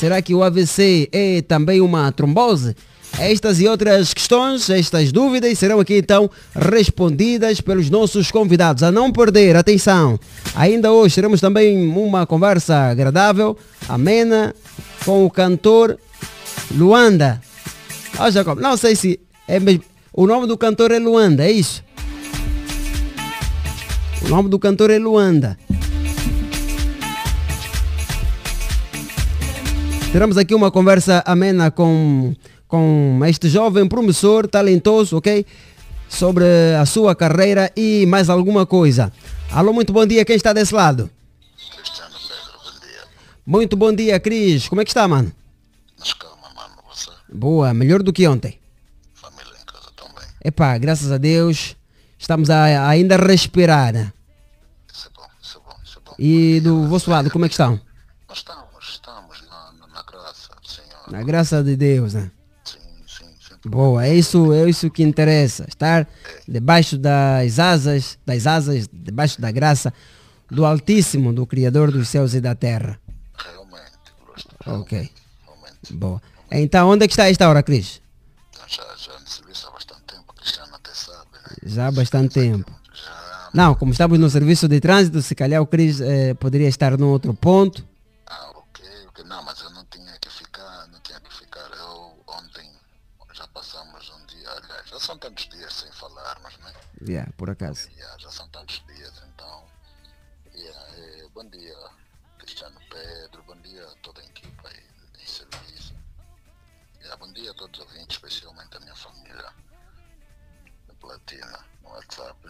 Será que o AVC é também uma trombose? Estas e outras questões, estas dúvidas serão aqui então respondidas pelos nossos convidados. A não perder, atenção! Ainda hoje teremos também uma conversa agradável, amena, com o cantor Luanda. Ó, Jacob, não sei se é mesmo. O nome do cantor é Luanda, é isso? O nome do cantor é Luanda. Teremos aqui uma conversa amena com, com este jovem promissor, talentoso, ok? Sobre a sua carreira e mais alguma coisa. Alô, muito bom dia, quem está desse lado? Muito bom dia, Cris. Como é que está, mano? Boa, melhor do que ontem. Família em casa também. Epá, graças a Deus, estamos a, ainda a respirar. né? Isso é bom, isso é bom, isso é bom. E do vosso lado, como é que estão? Nós estamos, estamos na, na, na graça do Senhor. Na graça de Deus, né? Boa, é isso, é isso que interessa. Estar debaixo das asas, das asas, debaixo da graça do Altíssimo, do Criador dos céus e da terra. Ok. Boa. Então, onde é que está esta hora, Cris? Já, já no serviço há bastante tempo, Cristiano até sabe. Né? Já há bastante tempo. Não, como estamos no serviço de trânsito, se calhar o Cris eh, poderia estar num outro ponto. Ah, ok, ok. Não, mas eu não tinha que ficar, não tinha que ficar. Eu ontem já passamos um dia, aliás, já são tantos dias sem falarmos, né? Yeah, por acaso. Yeah, já são tantos dias, então. Yeah, eh, bom dia, Cristiano Pedro, bom dia a toda a equipa aí em serviço. Yeah, bom dia a todos os ouvintes, especialmente a minha família da Platina, no WhatsApp.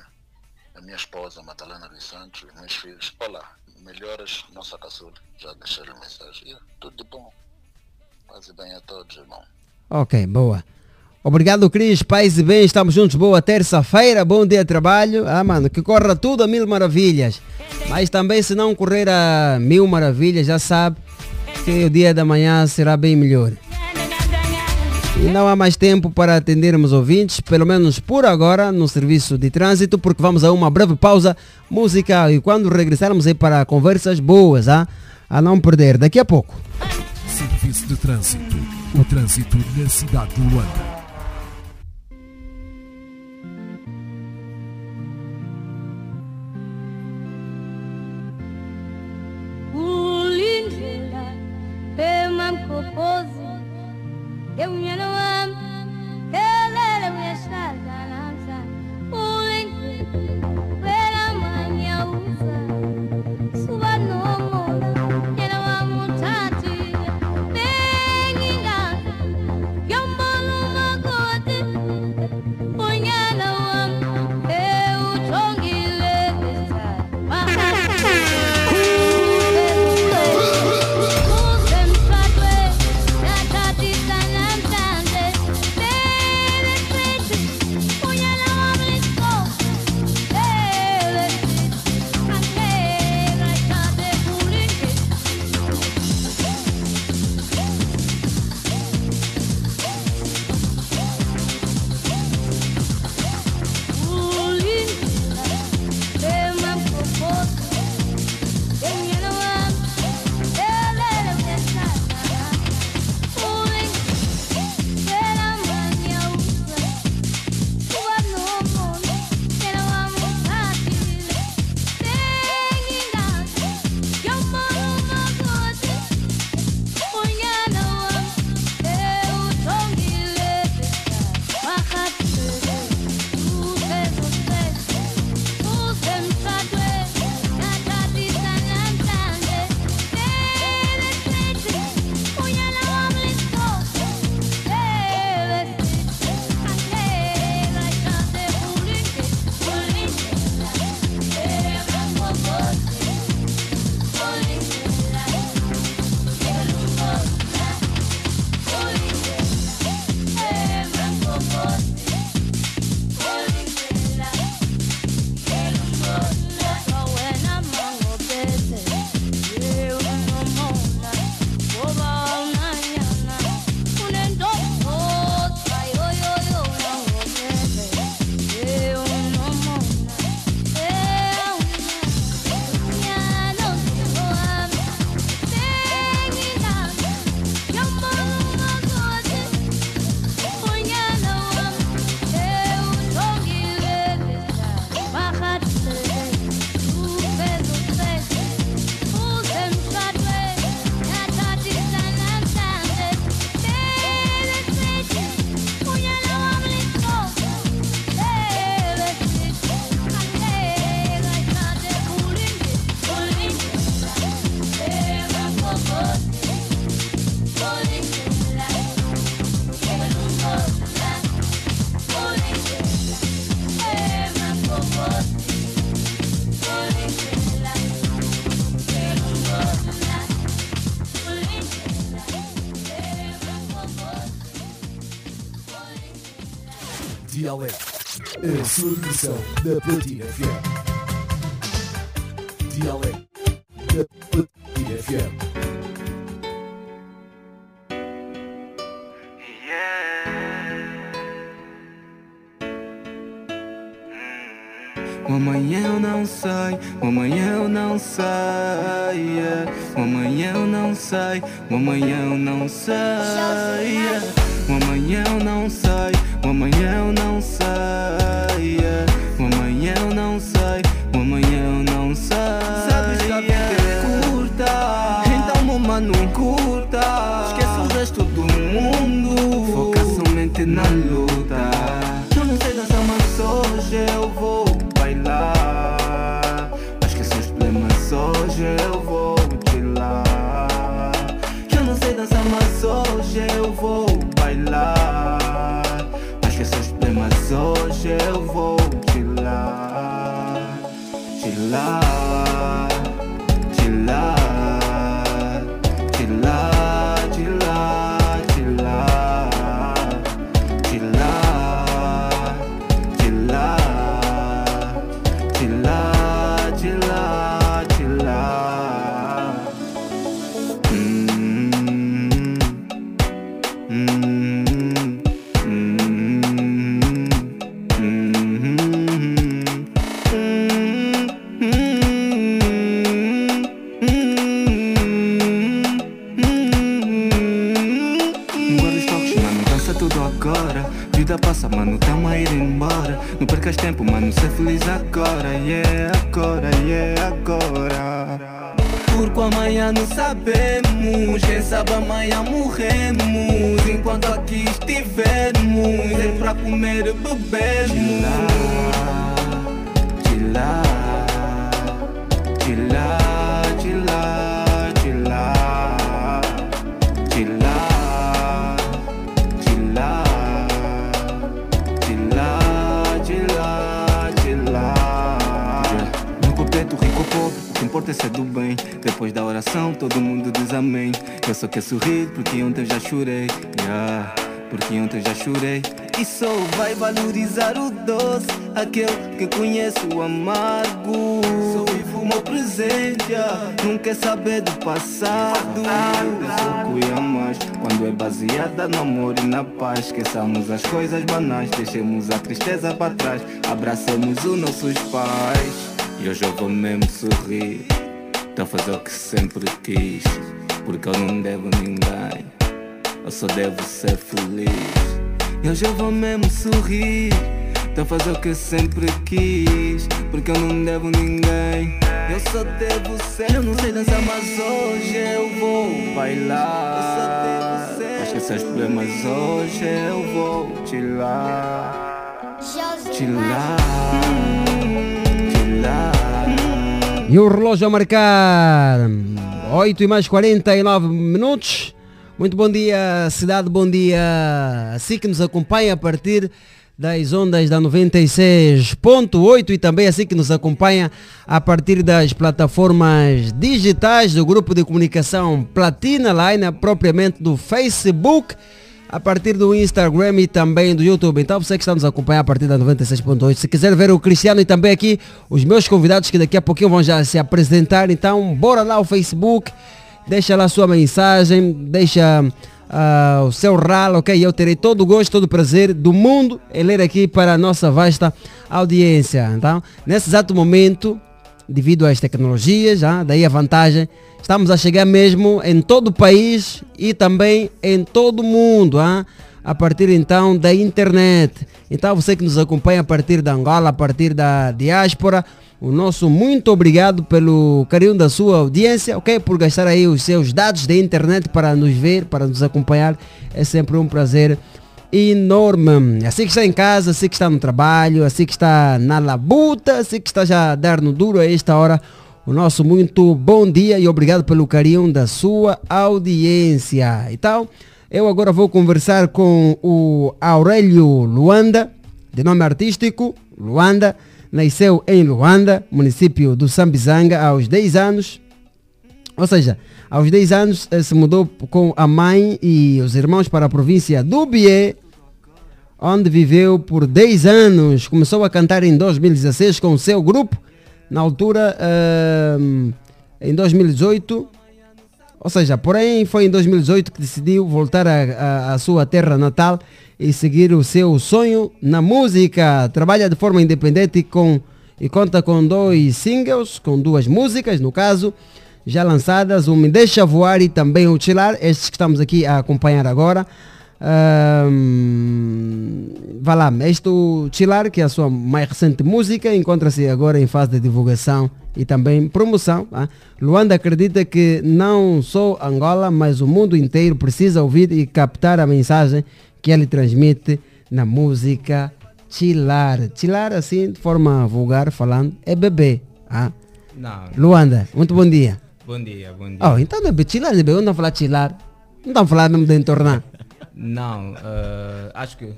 A minha esposa, Madalena dos Santos, e meus filhos. Olá, melhoras, nossa caçula. Já deixei a mensagem. Yeah, tudo de bom. Paz e bem a todos, irmão. Ok, boa. Obrigado, Cris. Paz e bem, estamos juntos. Boa terça-feira, bom dia de trabalho. Ah, mano, que corra tudo a mil maravilhas. Mas também, se não correr a mil maravilhas, já sabe que o dia da manhã será bem melhor. E não há mais tempo para atendermos ouvintes, pelo menos por agora, no serviço de trânsito, porque vamos a uma breve pausa musical e quando regressarmos aí para conversas boas, ah, a não perder. Daqui a pouco. Serviço de trânsito. O trânsito na cidade de Luanda. Progressão da Platina FM. Dialeto da Platina FM. O amanhã eu não sei, mamãe amanhã eu não sei, é. mamãe amanhã eu não sei, mamãe amanhã Vida passa, mano, tamo a ir embora. Não percas tempo, mano, ser feliz agora Yeah, agora, yeah, agora. Porque amanhã não sabemos Quem sabe amanhã morremos. Enquanto aqui estivermos É pra comer e bebermos Chilar, chilar, chilar, ser do bem. Depois da oração, todo mundo diz amém. Eu só quero sorrir porque ontem eu já chorei. Yeah, porque ontem eu já chorei. E só vai valorizar o doce, aquele que conhece o amargo. Só vivo o meu presente, yeah. não quer saber do passado. Eu só mais quando é baseada no amor e na paz. Esqueçamos as coisas banais, deixemos a tristeza para trás. Abracemos os nossos pais. E hoje eu vou mesmo sorrir. A fazer o que sempre quis, porque eu não devo ninguém. Eu só devo ser feliz. E hoje eu vou mesmo sorrir. A fazer o que sempre quis, porque eu não devo ninguém. Eu só devo ser. Eu não sei dançar, mas hoje eu vou bailar. Eu só devo ser. Acho que esses problemas hoje eu vou chilar. Chilar. Chilar. E o relógio a marcar 8 e mais 49 minutos. Muito bom dia, cidade, bom dia. Assim que nos acompanha a partir das ondas da 96.8 e também assim que nos acompanha a partir das plataformas digitais do grupo de comunicação Platina Line, propriamente do Facebook, a partir do Instagram e também do YouTube. Então você que está nos acompanhando a partir da 96.8, se quiser ver o Cristiano e também aqui os meus convidados que daqui a pouquinho vão já se apresentar, então bora lá ao Facebook, deixa lá a sua mensagem, deixa ah, o seu ralo, ok? Eu terei todo o gosto, todo o prazer do mundo em ler aqui para a nossa vasta audiência. Então, nesse exato momento, devido às tecnologias, ah, daí a vantagem, estamos a chegar mesmo em todo o país e também em todo o mundo, ah, a partir então da internet. Então você que nos acompanha a partir da Angola, a partir da diáspora, o nosso muito obrigado pelo carinho da sua audiência, ok? Por gastar aí os seus dados da internet para nos ver, para nos acompanhar. É sempre um prazer enorme. Assim que está em casa, assim que está no trabalho, assim que está na labuta, assim que está já a dar no duro a esta hora. O nosso muito bom dia e obrigado pelo carinho da sua audiência. Então, eu agora vou conversar com o Aurélio Luanda, de nome artístico, Luanda. Nasceu em Luanda, município do Sambizanga, aos 10 anos. Ou seja, aos 10 anos eh, se mudou com a mãe e os irmãos para a província do Bié, onde viveu por 10 anos. Começou a cantar em 2016 com o seu grupo. Na altura, ahm, em 2018, ou seja, porém foi em 2018 que decidiu voltar à sua terra natal e seguir o seu sonho na música. Trabalha de forma independente com, e conta com dois singles, com duas músicas, no caso, já lançadas, o Me Deixa Voar e também o Chilar, estes que estamos aqui a acompanhar agora. Ahm, vá lá, este o Chilar, que é a sua mais recente música, encontra-se agora em fase de divulgação e também promoção. ah. Luanda acredita que não só Angola, mas o mundo inteiro precisa ouvir e captar a mensagem que ele transmite na música Chilar. Chilar, assim, de forma vulgar falando, é bebê. ah. Luanda, muito bom dia. Bom dia, bom dia. Oh, então não é bebê, chilar, bebê, não falar chilar. Não estão a falar mesmo de entornar. Não, eh, acho que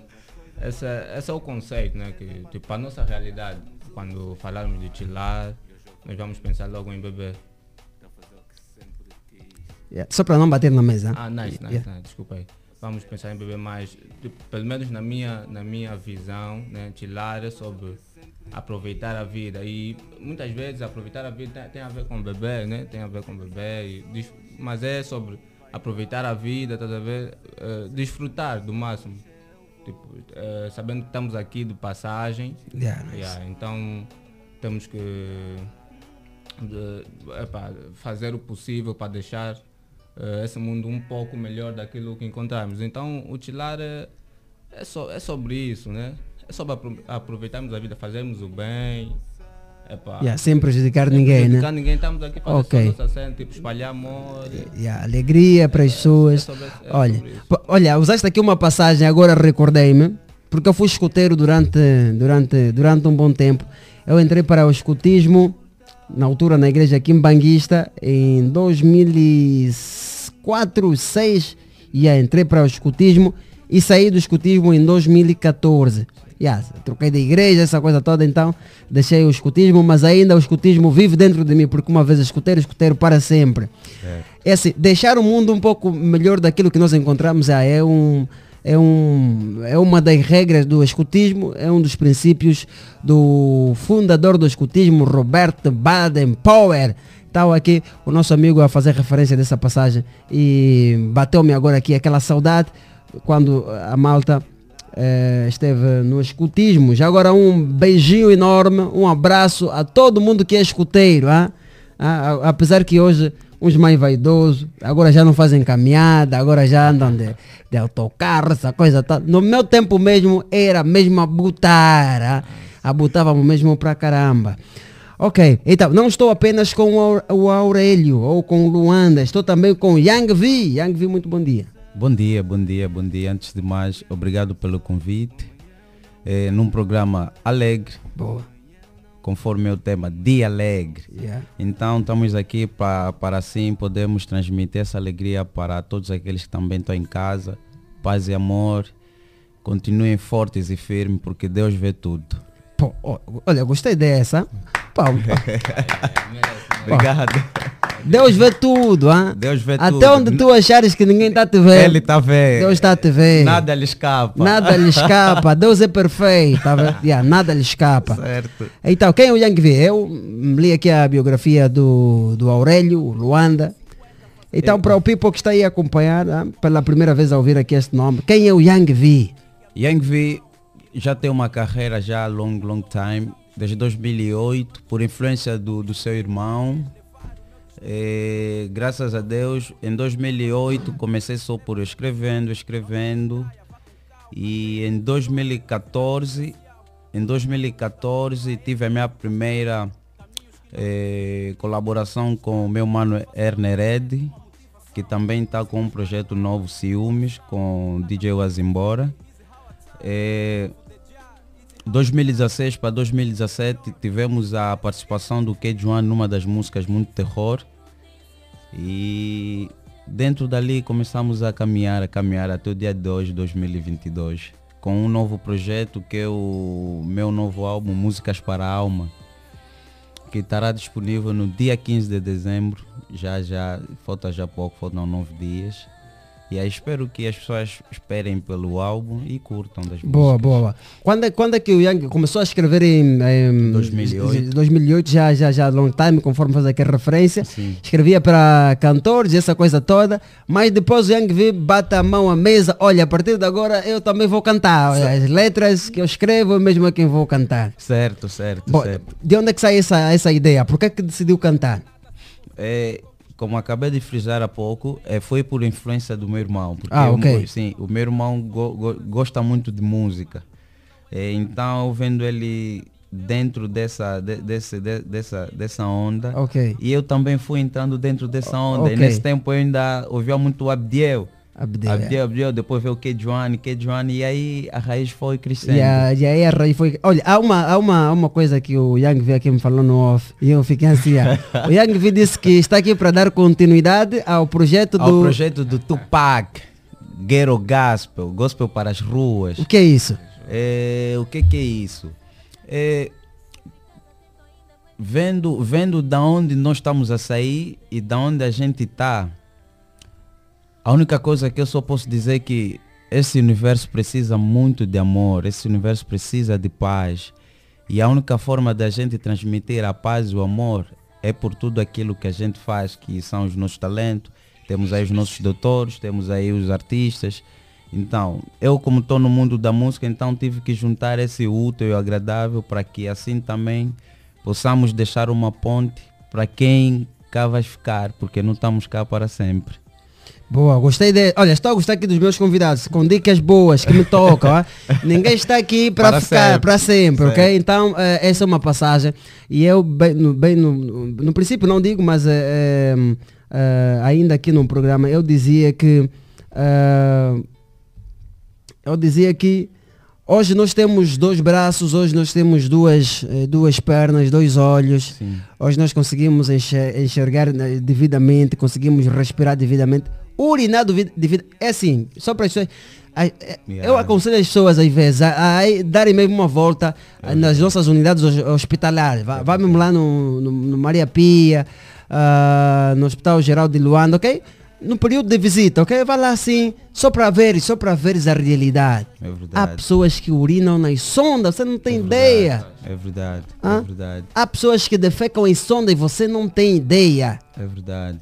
esse, é- esse é o conceito, né? Que tipo, a nossa realidade, quando falarmos de chilar, nós vamos pensar logo em beber. Yeah, Só para não bater na mesa. Ah, nice, nice, Yeah. nice, desculpa aí. Vamos pensar em beber mais, tipo, pelo menos na minha, na minha visão, né? Chilar é sobre aproveitar a vida e muitas vezes aproveitar a vida tem, a ver com beber, né? Tem a ver com beber, e mas é sobre aproveitar a vida, estás a ver? Eh, desfrutar do máximo. Tipo, eh, sabendo que estamos aqui de passagem. Yeah, nice. Yeah, então temos que de- epá, fazer o possível para deixar eh, esse mundo um pouco melhor daquilo que encontramos. Então o Tilar é, é, só, é sobre isso, né? É sobre apro- aproveitarmos a vida, fazermos o bem. Epá, Yeah, sem prejudicar sem ninguém, né? prejudicar ninguém, estamos aqui para Ok. nossa cena, tipo, espalhar amor. Yeah, alegria para as pessoas. sobre- é olha, sobre isso. p- olha, usaste aqui uma passagem, agora recordei-me, porque eu fui escuteiro durante, durante, durante um bom tempo. Eu entrei para o escutismo, na altura na igreja aqui em Banguista, em 2004, 2006, e yeah, entrei para o escutismo e saí do escutismo em 2014. Yeah, troquei de igreja, essa coisa toda, então deixei o escutismo, mas ainda o escutismo vive dentro de mim, porque uma vez escuteiro, escuteiro para sempre. É assim, deixar o mundo um pouco melhor daquilo que nós encontramos é um é um é uma das regras do escutismo, é um dos princípios do fundador do escutismo, Robert Baden-Powell. Estava aqui o nosso amigo a fazer referência dessa passagem e bateu-me agora aqui aquela saudade quando a malta eh, esteve no escutismo. Já agora um beijinho enorme, um abraço a todo mundo que é escuteiro. ah? Ah, apesar que hoje uns mais vaidosos, agora já não fazem caminhada, agora já andam de, de autocarro, essa coisa tal. No meu tempo mesmo era mesmo a botar, ah? abutávamos mesmo pra caramba. Ok, então não estou apenas com o Aurélio ou com o Luanda, estou também com o Yang Vi. Yang Vi, muito bom dia. Bom dia, bom dia, bom dia. Antes de mais, obrigado pelo convite. É, num programa alegre. Boa. Conforme o tema, Dia Alegre. Yeah. Então estamos aqui pra, para assim podermos transmitir essa alegria para todos aqueles que também estão em casa. Paz e amor. Continuem fortes e firmes porque Deus vê tudo. Pô, olha, gostei dessa. Pô, Obrigado. Deus vê tudo, hein? Deus vê Até tudo. onde tu achares que ninguém está te ver. Ele está ver. Deus está te ver. Nada lhe escapa. Nada lhe escapa. Deus é perfeito. Tá vendo? Yeah, nada lhe escapa. Certo. Então, quem é o Yang V? Eu li aqui a biografia do, do Aurélio, Luanda. Então, para o people que está aí a acompanhar, ah, pela primeira vez a ouvir aqui este nome, quem é o Yang V? Yang V já tem uma carreira já long, long time, desde 2008, por influência do, do seu irmão. Eh, graças a Deus, em 2008 comecei só por escrevendo, escrevendo. E em 2014, em 2014 tive a minha primeira eh, colaboração com o meu mano Erner Ed, que também está com um projeto novo, Ciúmes, com DJ Wazimbora. É, 2016 para 2017 tivemos a participação do K. Juan numa das músicas Muito Terror. E dentro dali começamos a caminhar, a caminhar até o dia de hoje, 2022, com um novo projeto que é o meu novo álbum Músicas para a Alma, que estará disponível no dia 15 de dezembro, já já, falta já pouco, faltam nove dias. E aí espero que as pessoas esperem pelo álbum e curtam das Boa, boa, boa. Quando, é- quando é que o Young começou a escrever em, em 2008. 2008, já, já, já long time, conforme faz aqui a referência. Escrevia para cantores, essa coisa toda. Mas depois o Young V bate a mão à mesa. Olha, a partir de agora eu também vou cantar. Olha, As letras que eu escrevo, mesmo é quem vou cantar. Certo, certo, Bom, certo. de onde é que sai essa, essa ideia? Por que é que decidiu cantar? É, como acabei de frisar há pouco, é, foi por influência do meu irmão. Porque Ah, eu- ok. sim, o meu irmão go- go- gosta muito de música. É, então, vendo ele dentro dessa, de- desse, de- dessa, dessa onda, Ok. e eu também fui entrando dentro dessa onda. ok. E nesse tempo eu ainda ouvia muito o Abdiel. Abdiel, Abdiel, Abdiel, depois veio o K. Johnny, K. Johnny, e aí a raiz foi crescendo. E, a, e aí a raiz foi. Olha, há uma, há uma, uma coisa que o Young V aqui me falou no off e eu fiquei assim. ah. o Young V disse que está aqui para dar continuidade ao projeto do. Ao projeto do Tupac, Ghetto Gospel, Gospel para as ruas. O que é isso? É, o que, que é isso? É, vendo, vendo da onde nós estamos a sair e da onde a gente está, a única coisa que eu só posso dizer é que esse universo precisa muito de amor, esse universo precisa de paz. E a única forma da gente transmitir a paz e o amor é por tudo aquilo que a gente faz, que são os nossos talentos. Temos aí os nossos doutores, temos aí os artistas. Então, eu como estou no mundo da música, então tive que juntar esse útil e agradável para que assim também possamos deixar uma ponte para quem cá vai ficar, porque não estamos cá para sempre. Boa, gostei de. Olha, estou a gostar aqui dos meus convidados, com dicas boas que me tocam. ah. Ninguém está aqui para Para ficar para sempre, ok? Então, eh, essa é uma passagem. E eu, bem, no, bem no, no, princípio, não digo, mas eh, eh, ainda aqui no programa, eu dizia que. eu dizia que hoje nós temos dois braços, hoje nós temos duas, duas pernas, dois olhos. Hoje nós conseguimos enxer- enxergar eh, devidamente, conseguimos respirar devidamente, urinar devi- devid- É assim, só para as pessoas. é- Eu aconselho as pessoas às vezes a, a darem mesmo uma volta ah, nas nossas unidades hos- hospitalares. Vá, vá mesmo lá no, no- no Maria Pia, ah, no Hospital Geral de Luanda, ok? No período de visita, ok? Vá lá assim, só para ver, só para ver a realidade. É verdade. Há pessoas que urinam nas sondas, você não tem ideia. É verdade, é verdade, Há pessoas que defecam em sonda e você não tem ideia. é verdade.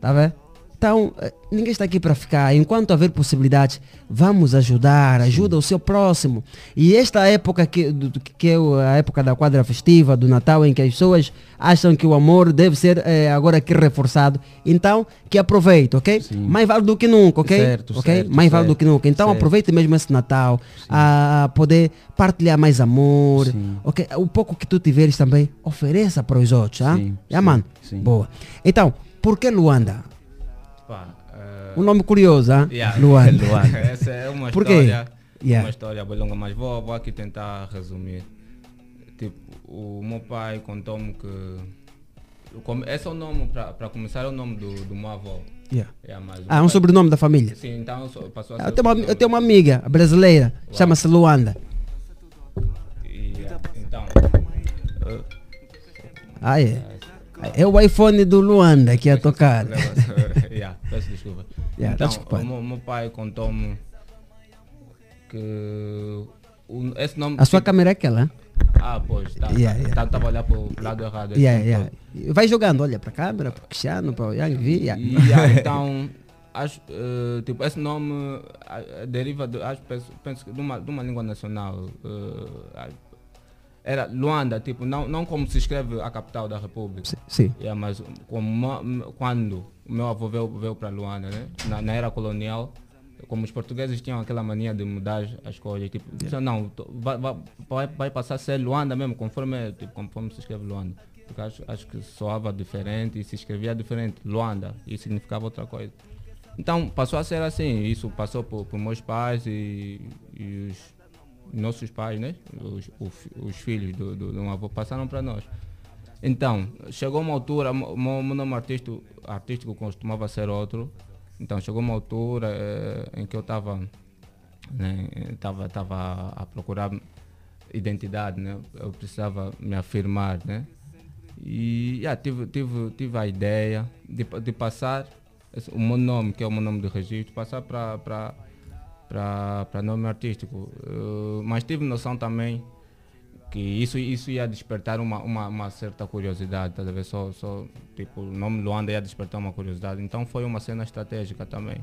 Tá vendo? Então, eh, ninguém está aqui para ficar. Enquanto haver possibilidades, vamos ajudar, ajuda o seu próximo. E esta época que, que é a época da quadra festiva, do Natal, em que as pessoas acham que o amor deve ser eh, agora aqui reforçado, então que aproveite, ok? Mais vale do que nunca, ok? Certo, ok? certo, Mais vale do certo, que nunca. Então certo. aproveite mesmo esse Natal a poder partilhar mais amor, ok? O pouco que tu tiveres também, ofereça para os outros, ah? Sim, Yeah, mano? sim. Boa. Então, por que Luanda? Pá, eh, Um nome curioso, ah? Yeah. Luanda. Essa é uma Por história. Yeah. Uma história bem longa, mas vou, vou aqui tentar resumir. Tipo, o meu pai contou-me que. Esse é o nome, para começar, é o nome do, do meu avô. Yeah. Yeah, o Ah, meu um sobrenome da família. Sim, então passou a Eu ser tenho, uma, eu tenho uma amiga brasileira, chama-se Luanda. Yeah, então. eh, Ah, é. É o iPhone do Luanda que ia tocar. yeah, peço desculpa. Yeah, tá então, desculpado. o meu, meu pai contou-me que o, esse nome. A sua tipo- câmera é aquela? Ah, pois, tá, Yeah, tá, yeah. tá, tava olhar para o lado errado. Yeah, yeah. todo. Vai jogando, olha para a câmera, para o Cristiano, para o Yang Vi. então, acho, eh, tipo, esse nome ah, deriva, de, acho, penso, penso que de uma, de uma língua nacional. ah, era Luanda, tipo, não, não como se escreve a capital da República. sim. Yeah, mas como, quando o meu avô veio, veio para Luanda, né? na, na era colonial, como os portugueses tinham aquela mania de mudar as coisas, tipo, disseram, não, vai, vai, vai passar a ser Luanda mesmo, conforme, tipo, conforme se escreve Luanda. Porque acho, acho que soava diferente e se escrevia diferente, Luanda, e significava outra coisa. Então passou a ser assim, isso passou por, por meus pais e, e os nossos pais, né? Os, o fi- os filhos do, do, do avô passaram para nós. Então, chegou uma altura, o meu nome artístico, artístico costumava ser outro. Então, chegou uma altura eh, em que eu estava né, tava, tava a procurar identidade, né? Eu precisava me afirmar, né? E yeah, tive, tive, tive a ideia de, de passar o meu nome, que é o meu nome de registro, passar para para nome artístico. Eh, mas tive noção também que isso isso ia despertar uma, uma, uma certa curiosidade, tá? Só, só tipo, o nome Luanda ia despertar uma curiosidade. Então foi uma cena estratégica também.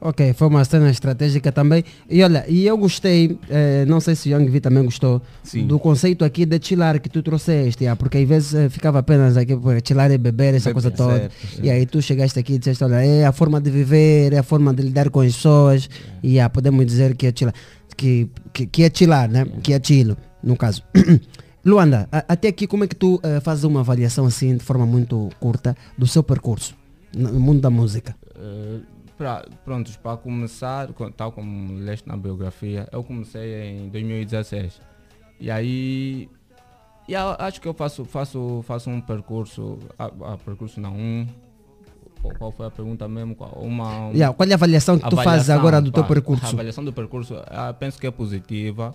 Ok, foi uma cena estratégica também. E olha, e eu gostei, eh, não sei se o Young V também gostou, Sim. do conceito aqui de chilar que tu trouxeste, ah, porque às vezes eh, ficava apenas aqui, pô, chilar e beber, essa Beber, coisa toda. certo, certo. E aí tu chegaste aqui e disseste, olha, é a forma de viver, é a forma de lidar com as pessoas, e ah, podemos dizer que é chilar, que, que, que é chilar, né? Que é chilo, no caso. Luanda, a- até aqui como é que tu eh, fazes uma avaliação assim, de forma muito curta, do seu percurso no no mundo da música? Eh, pra, prontos, para começar, co- tal como leste na biografia, eu comecei em 2016. E aí, e acho que eu faço, faço, faço um percurso, ah, ah, percurso não, um, qual- foi a pergunta mesmo? Qual, uma, um- Yeah, qual é a avaliação que tu fazes agora do teu percurso? A avaliação do percurso, ah, penso que é positiva,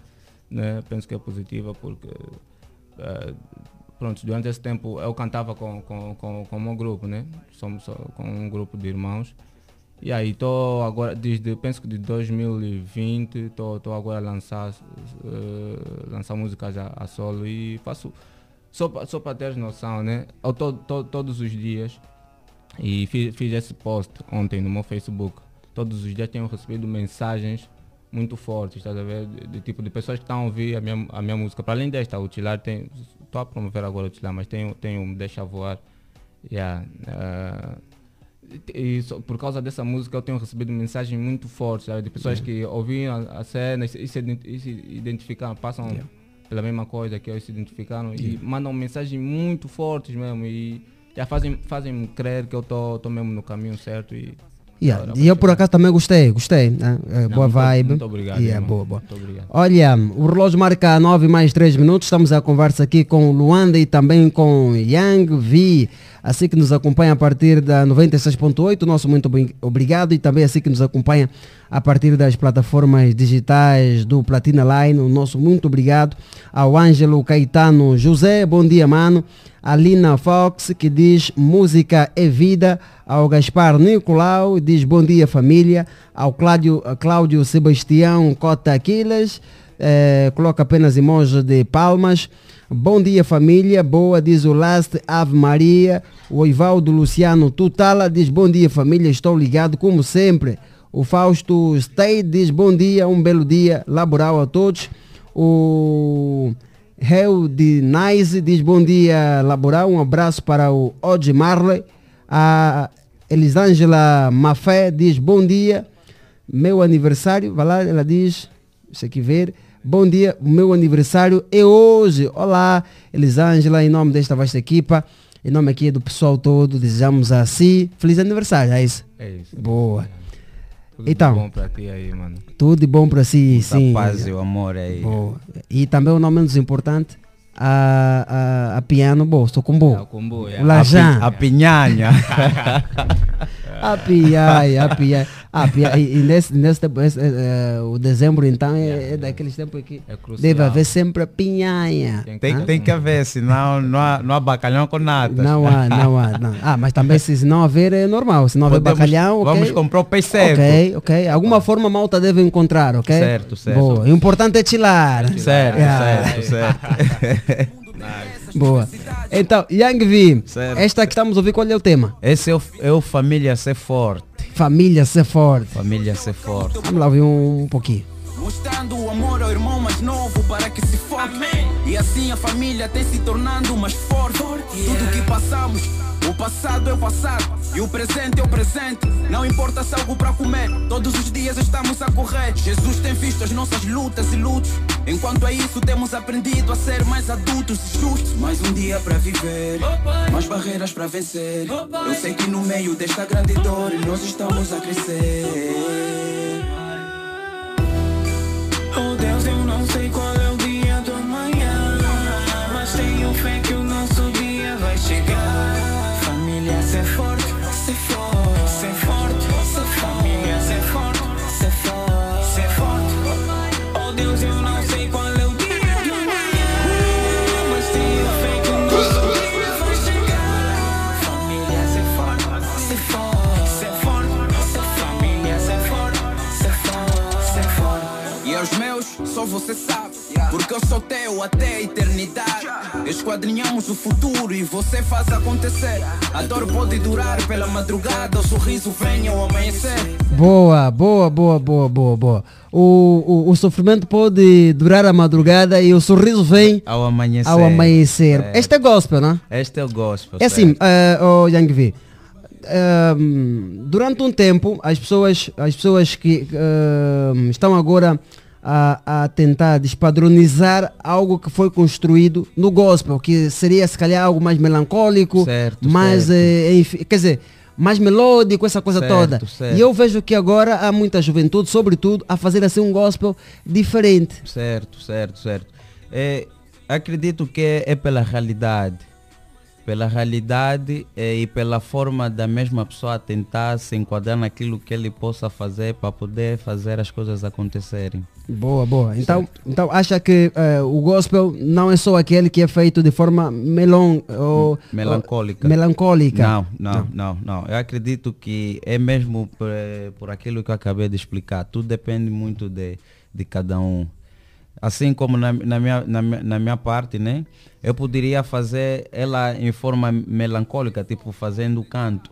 né? Penso que é positiva porque, eh, pronto, durante esse tempo eu cantava com, com, com, com o meu grupo, né? Somos com um grupo de irmãos. E aí estou agora, desde, penso que de 2020, estou agora a lançar, eh, lançar músicas a, a solo e faço, só, só para ter noção, né? Eu tô, tô- todos os dias, e fiz, fiz esse post ontem no meu Facebook, todos os dias tenho recebido mensagens muito fortes, estás a ver? De, de tipo de pessoas que estão a ouvir a minha, a minha música. Para além desta, o Tilar tem. Estou a promover agora o Tilar, mas tenho, tenho Deixa Voar. Yeah, ah, e por causa dessa música eu tenho recebido mensagens muito fortes sabe? de pessoas que ouviram a, a cena e se, e se ident- e se identificaram, passam Yeah. pela mesma coisa que eles se identificaram e Yeah. mandam mensagens muito fortes mesmo e já fazem fazem crer que eu estou mesmo no caminho certo e Yeah, Agora, E eu por acaso também gostei, gostei. né? É, boa muito- vibe. muito obrigado, Yeah, irmão. boa, boa. Muito obrigado. Olha, o relógio marca 9 mais 3 minutos. Estamos a conversa aqui com Luanda e também com Yang Vi. Assim que nos acompanha a partir da 96.8, nosso muito obrigado. E também assim que nos acompanha a partir das plataformas digitais do Platina Line, o nosso muito obrigado. Ao Ângelo Caetano José, bom dia, mano. A Lina Fox, que diz música é vida. Ao Gaspar Nicolau, diz bom dia, família. Ao Cláudio, Cláudio Sebastião Cota Aquiles, eh, coloca apenas emoji de palmas. Bom dia, família. Boa, diz o Last Ave Maria. O Ivaldo Luciano Tutala diz bom dia, família. Estou ligado como sempre. O Fausto Stay diz bom dia, um belo dia laboral a todos. O Hel de Nice diz bom dia laboral. Um abraço para o Odd Marley. A Elisângela Mafé diz bom dia. Meu aniversário, vai lá, ela diz, deixa aqui ver. Bom dia, o meu aniversário é hoje. Olá, Elisângela, em nome desta vasta equipa, em nome aqui do pessoal todo, desejamos a si feliz aniversário, é isso? É isso. Boa. Tudo Então, de bom para ti aí, mano. tudo de bom para si, Muita sim. paz e o amor aí. Boa. E também o não menos importante, a, a, a piano, boa, estou com boa. É, o combo, é. Lajan. A pinhanha. A piai, a piai. A piai. E, e nesse, nesse tempo, esse, eh, eh, o dezembro então é, é daqueles tempos que É deve haver sempre a pinhanha. Tem, Hã? tem que haver, senão não há, não há bacalhau com nada. Não há, não há. Não. Ah, mas também se, não haver é normal. Se não haver Podemos- bacalhau, ok. Vamos comprar o peixe. Ok, ok. Alguma forma a malta deve encontrar, ok? Certo, certo. Boa. O importante é chilar. Certo, Yeah. certo, certo. Boa. Então, Yang Vi, esta que estamos a ouvir, qual é o tema? Esse é o, é o Família Ser Forte. Família ser forte. Família Ser Forte. Vamos lá ouvir um, um pouquinho. Mostrando o amor ao irmão mais novo para que se foque. E assim a família tem se tornando mais forte. Tudo que passamos, o passado é o passado. E o presente é o presente. Não importa se algo para comer, todos os dias estamos a correr. Jesus tem visto as nossas lutas e lutos. Enquanto a isso, temos aprendido a ser mais adultos e justos. Mais um dia para viver, mais barreiras para vencer. Eu sei que no meio desta grande dor nós estamos a crescer. Oh Deus, eu não sei só você sabe. Porque eu sou teu até a eternidade. Esquadrinhamos o futuro e você faz acontecer. A dor pode durar pela madrugada, o sorriso vem ao amanhecer. Boa, boa, boa, boa, boa, boa. O, o, o sofrimento pode durar a madrugada e o sorriso vem Ao amanhecer. ao amanhecer. É. Este é gospel, não é? Este é o gospel. É assim, certo. eh, oh, Yang Vi, ehm, durante um tempo, as pessoas, as pessoas que ehm, estão agora a, a tentar despadronizar algo que foi construído no gospel, que seria se calhar algo mais melancólico, Certo, mais, certo. eh, enfim, quer dizer, mais melódico, essa coisa Certo, toda. certo. E eu vejo que agora há muita juventude, sobretudo, a fazer assim um gospel diferente. Certo, certo, certo. É, acredito que é, é pela realidade. Pela realidade é, e pela forma da mesma pessoa tentar se enquadrar naquilo que ele possa fazer para poder fazer as coisas acontecerem. Boa, boa. Então, então acha que eh, o gospel não é só aquele que é feito de forma melon, ou, Melancólica. ou- melancólica. Não, não, não, não. Eu acredito que é mesmo por, eh, por aquilo que eu acabei de explicar. Tudo depende muito de, de cada um. Assim como na, na, minha, na, na minha parte, né? Eu poderia fazer ela em forma melancólica, tipo fazendo canto.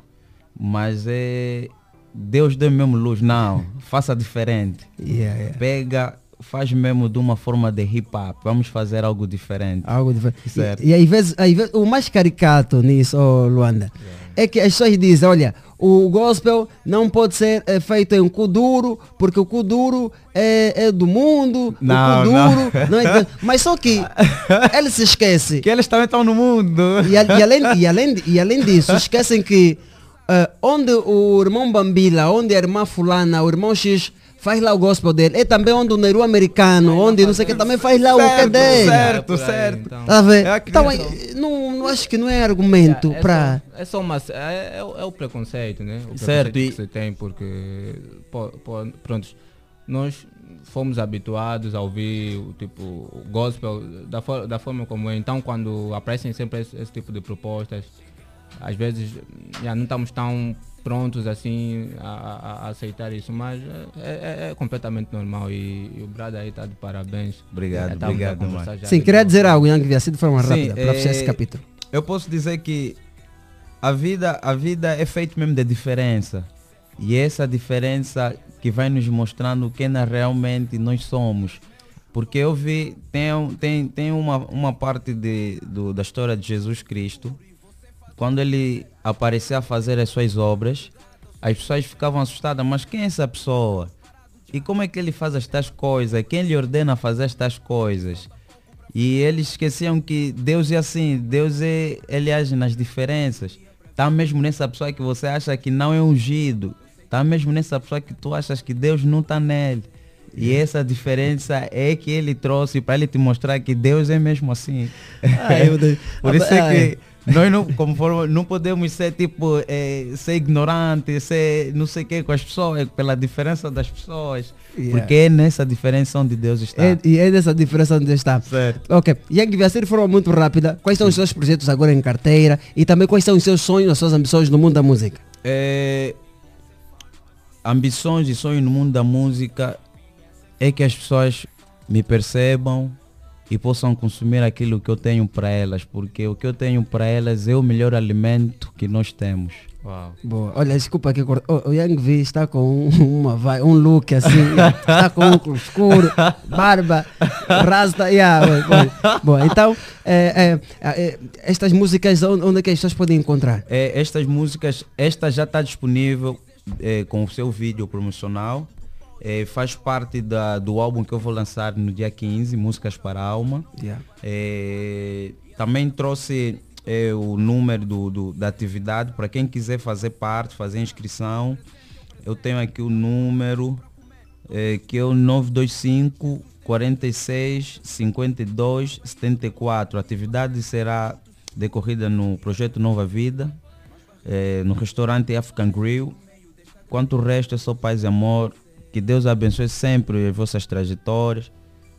Mas é. Deus deu mesmo luz. Não, faça diferente. Yeah, yeah. Pega, faz mesmo de uma forma de hip hop. Vamos fazer algo diferente. Algo diferente. Certo. E, e às vezes, às vezes, o mais caricato nisso, oh, Luanda, é que as pessoas dizem, olha, o gospel não pode ser eh, feito em Kuduro, porque o Kuduro é, é do mundo, Não, o Kuduro não. é... Mas só que ele se esquece. Que eles também estão no mundo. E, a- e além, e, além, e além disso, esquecem que eh, onde o irmão Bambila, onde a irmã fulana, o irmão X faz lá o gospel dele, é também onde o Neru americano, onde não sei o que, também faz lá o que é Certo, dele. certo, certo. Tá ver? Eu Então, não, não acho que não é argumento É, é para... É só uma. É, é o- é o preconceito, né? O Certo, preconceito e- que você tem, porque. pô, pô, pronto, nós fomos habituados a ouvir o tipo o gospel da, for- da forma como é. Então, quando aparecem sempre esse, esse tipo de propostas, às vezes já não estamos tão prontos assim a, a- a aceitar isso, mas é, é- é completamente normal e, e o Brad aí está de parabéns. Obrigado, a obrigado, Sim, de queria novo. dizer algo, Yang Via, assim de forma Sim, rápida, para fechar esse é, capítulo. Eu posso dizer que a vida, a vida é feita mesmo de diferença. E essa diferença que vai nos mostrando quem nós realmente nós somos. Porque eu vi, tem, tem, tem uma, uma parte de, do- da história de Jesus Cristo, quando ele aparecia a fazer as suas obras, as pessoas ficavam assustadas, mas quem é essa pessoa? E como é que ele faz estas coisas? Quem lhe ordena fazer estas coisas? E eles esqueciam que Deus é assim, Deus é, ele age nas diferenças. Tá mesmo nessa pessoa que você acha que não é ungido. Tá mesmo nessa pessoa que tu achas que Deus não tá nele. E essa diferença é que ele trouxe para ele te mostrar que Deus é mesmo assim. Ai, Deus. Por isso é Ai. que nós não, conforme, não podemos ser tipo, eh, ser ignorante, ser não sei o que com as pessoas, pela diferença das pessoas. Yeah. Porque é nessa diferença onde Deus está. É, e é dessa diferença onde está. Certo. Ok. Yang Via, assim de forma muito rápida, quais são os seus projetos agora em carteira e também quais são os seus sonhos, as suas ambições no mundo da música? É, ambições e sonhos no mundo da música é que as pessoas me percebam e possam consumir aquilo que eu tenho para elas, porque o que eu tenho para elas é o melhor alimento que nós temos. Uau. Boa. Olha, desculpa que corta- o, o Yang V está com uma, vai, um look assim, está com óculos escuro, barba, rasta, yeah, bom, bom. Bom, então, é, é, é, estas músicas, onde, onde é que as pessoas podem encontrar? É, estas músicas, esta já está disponível é, com o seu vídeo promocional. É, faz parte da, do álbum que eu vou lançar no dia 15, Músicas para a Alma. Yeah. É, também trouxe é, o número do, do- da atividade para quem quiser fazer parte, fazer inscrição. Eu tenho aqui o número é, que é o 925 46 52 74. A atividade será decorrida no projeto Nova Vida, é, no restaurante African Grill. Quanto o resto é só paz e amor. Que Deus abençoe sempre as vossas trajetórias.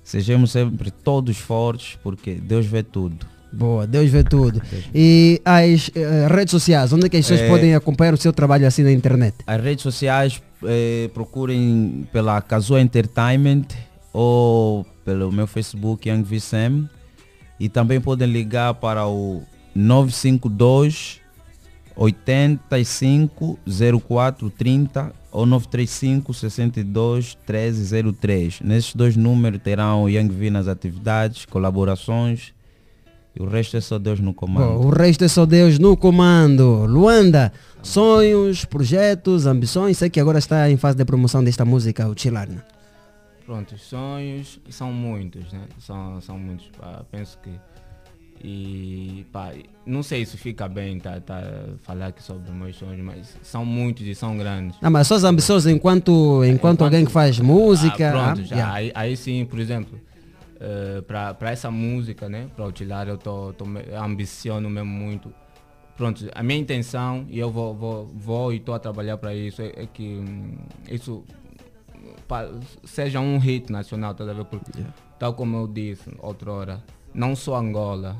Sejamos sempre todos fortes, porque Deus vê tudo. Boa, Deus vê tudo. E as eh, redes sociais, onde é que as pessoas É. podem acompanhar o seu trabalho assim na internet? As redes sociais eh, procurem pela Casua Entertainment ou pelo meu Facebook Young Vicem e também podem ligar para o 952 85 04 30 ou 935 62 1303. Nesses dois números terão o Young V nas atividades, colaborações e o resto é só Deus no comando. Bom, o resto é só Deus no comando. Luanda, sonhos, projetos, ambições. Sei que agora está em fase de promoção desta música, o Chilarna. Pronto, os sonhos são muitos, né? São, são muitos. pá. penso que. E pá, não sei se fica bem tá, tá, falar aqui sobre os meus sonhos, mas são muitos e são grandes. Não, mas suas ambições enquanto, enquanto, alguém que faz música. Ah, pronto, ah, já, yeah. aí, aí sim, por exemplo, para essa música, né, para utilar, eu tô, tô, ambiciono mesmo muito. Pronto, a minha intenção, e eu vou, vou, vou e estou a trabalhar para isso, é, é que hum, isso pa- seja um hit nacional, tá a ver? Porque, tal como eu disse outrora, não só Angola,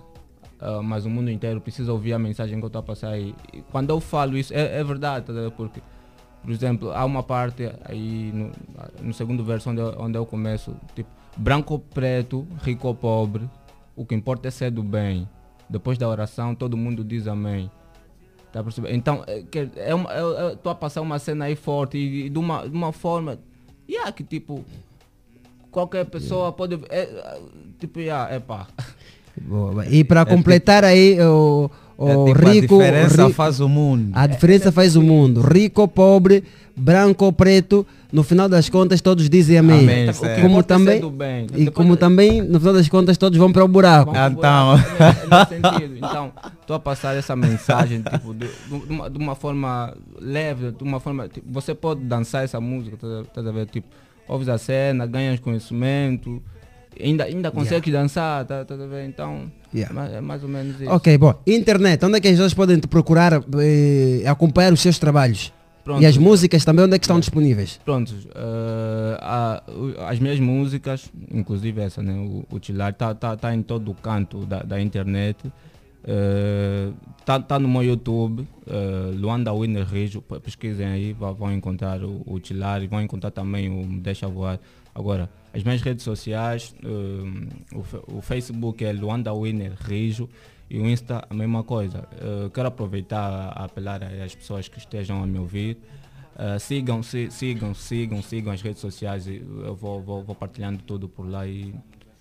ah, mas o mundo inteiro precisa ouvir a mensagem que eu estou a passar aí. E quando eu falo isso, é, é verdade, tá? Porque, por exemplo, há uma parte aí no, no segundo verso onde eu, onde eu começo, tipo, branco ou preto, rico ou pobre, o que importa é ser do bem. Depois da oração, todo mundo diz amém. Tá a perceber? Então, é, que- é uma- tô a passar uma cena aí forte e, e de, uma, de uma forma. Yeah, que tipo. Qualquer pessoa pode. É, é, tipo, yeah, é pá. Boa. E para completar aí o, o É tipo, a rico. diferença ri- faz o mundo. A diferença faz o mundo. Rico ou pobre, branco ou preto, no final das contas todos dizem amém. Amém, Como certo. como é também, e como também, no final das contas, todos vão para o buraco. Então. Sentido. Então, estou a passar essa mensagem tipo, de, de uma, de uma forma leve, de uma forma. tipo, você pode dançar essa música, tá, tá a ver? Tipo, ouves a cena, ganhas conhecimento, ainda, ainda consegues dançar, tá, tá ver? Então, Yeah. é mais- é mais ou menos isso. Ok, bom. Internet, onde é que as pessoas podem te procurar eh, acompanhar os seus trabalhos? Pronto. E as músicas também, onde é que estão disponíveis? Pronto, o- as minhas músicas, inclusive essa, né, o, o Tilar, tá, tá, tá em todo o canto da, da internet. Eh, tá, tá no meu YouTube, eh, Luanda Winner Rijo, pe- pesquisem aí, vão encontrar o, o Tilar e vão encontrar também o Me Deixa Voar. Agora, as minhas redes sociais, eh, o, o Facebook é Luanda Winner Rijo e o Insta a mesma coisa. Eh, quero aproveitar a apelar às pessoas que estejam a me ouvir. Uh, sigam, si- sigam, sigam, sigam as redes sociais. e Eu vou, vou, vou partilhando tudo por lá e,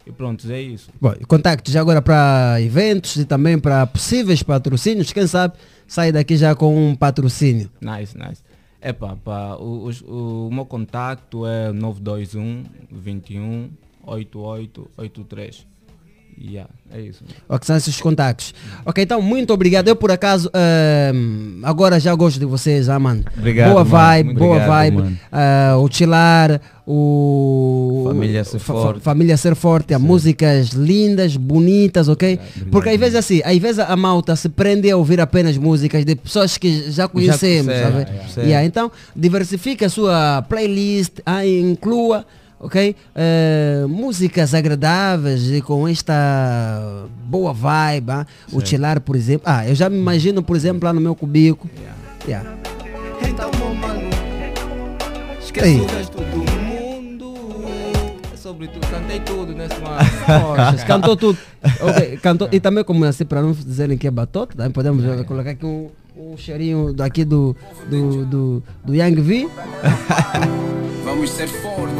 e pronto, é isso. Bom, e contactos agora para eventos e também para possíveis patrocínios. Quem sabe sai daqui já com um patrocínio. Nice, nice. Epa, pá, o, os- o, meu contato é 921 21 8883. Yeah, é isso. Ou que são esses contactos. Ok, então muito obrigado. Eu por acaso ehm, agora já gosto de vocês, ah, mano. Obrigado, boa mano. vibe, Muito boa obrigado, vibe. Ah, o Chilar, o Família Ser fa- Forte. Família Ser Forte, há músicas lindas, bonitas, ok? Porque às vezes assim, às vezes a malta se prende a ouvir apenas músicas de pessoas que já conhecemos, conhece, sabe? yeah, yeah. Yeah, então diversifique a sua playlist, ah, inclua ok? Eh, músicas agradáveis e com esta boa vibe, ah, o por exemplo. Ah, eu já me imagino, por exemplo, lá no meu cubico. Yeah. Então, meu mano, Ei. esquece o resto do. É sobre tudo, cantei tudo nesse. Poxa, cantou tudo. Ok, cantou, e também como assim, para não dizerem que é batota, também podemos eh, colocar aqui um, um cheirinho daqui do, do, do, do Young V. Vamos ser fortes.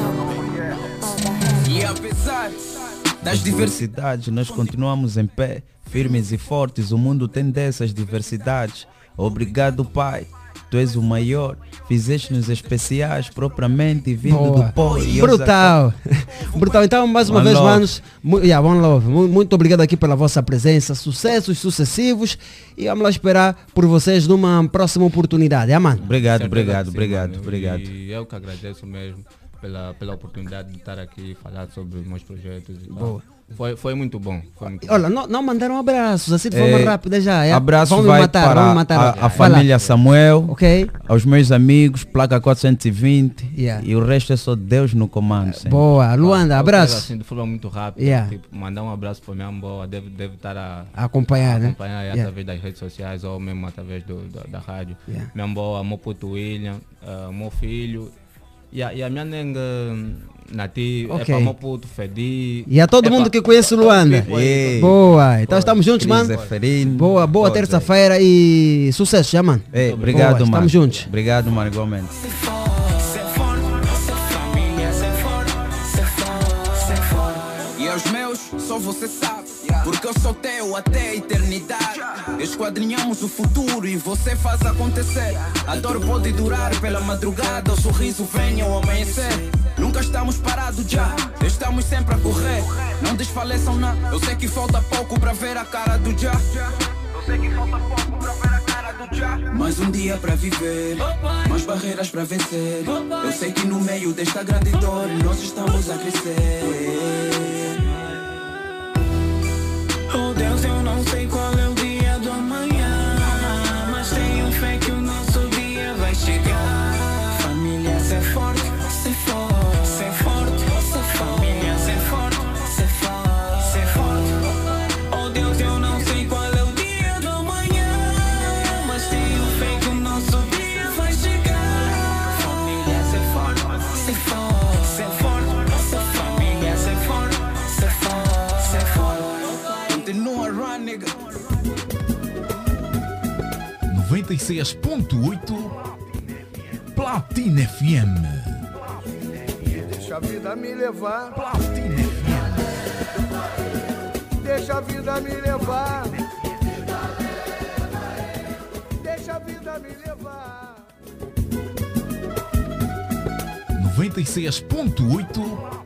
E apesar das diversidades, nós continuamos em pé, firmes e fortes. O mundo tem dessas diversidades. Obrigado, Pai. Tu és o maior. Fizeste-nos especiais propriamente vindo Boa. do pó. Brutal. Brutal. Então, mais uma One vez, love. manos, yeah, one love. Mu- muito obrigado aqui pela vossa presença. Sucessos sucessivos. E vamos lá esperar por vocês numa próxima oportunidade. Yeah, mano? Obrigado, obrigado, obrigado, obrigado. E eu que agradeço mesmo pela, pela oportunidade de estar aqui e falar sobre os meus projetos. e tal. Boa. Foi, foi muito bom. Foi muito Olha, não, não mandaram abraços, assim de forma Eh, rápida já. é? Abraço Vão vai matar, para matar. a, a família Samuel, Ok. aos meus amigos, placa 420 Yeah. e o resto é só Deus no comando. sempre. Boa. Luanda, Eu abraço. assim, de forma muito rápida, Yeah. tipo, mandar um abraço para minha boa, deve, deve estar a, A acompanhar, né? acompanhar Yeah. através das redes sociais ou mesmo através do, da, da rádio. Yeah. Minha boa, meu puto William, ah, meu filho E a, e a minha nenga Nati, Ok. é para meu puto, Fedi. E a todo é mundo pa- que conhece o Luanda. Ei. Boa. Então estamos juntos, mano. Boa, boa terça-feira e sucesso já, mano. Ei, obrigado, Boa, mano. Estamos juntos. Obrigado, mano, igualmente. E aos meus, só você sabe. Porque eu sou teu até a eternidade. Esquadrinhamos o futuro e você faz acontecer. A dor pode durar pela madrugada, o sorriso vem ao amanhecer. Nunca estamos parados já, estamos sempre a correr. Não desfaleçam, não. Eu sei que falta pouco para ver a cara do já. Eu sei que falta pouco para ver a cara do já. Mais um dia para viver, mais barreiras para vencer. Eu sei que no meio desta grande dor nós estamos a crescer. Oh Deus, eu não sei qual é o vida me levar. Deixa a vida me levar. Deixa a vida me levar. 96.8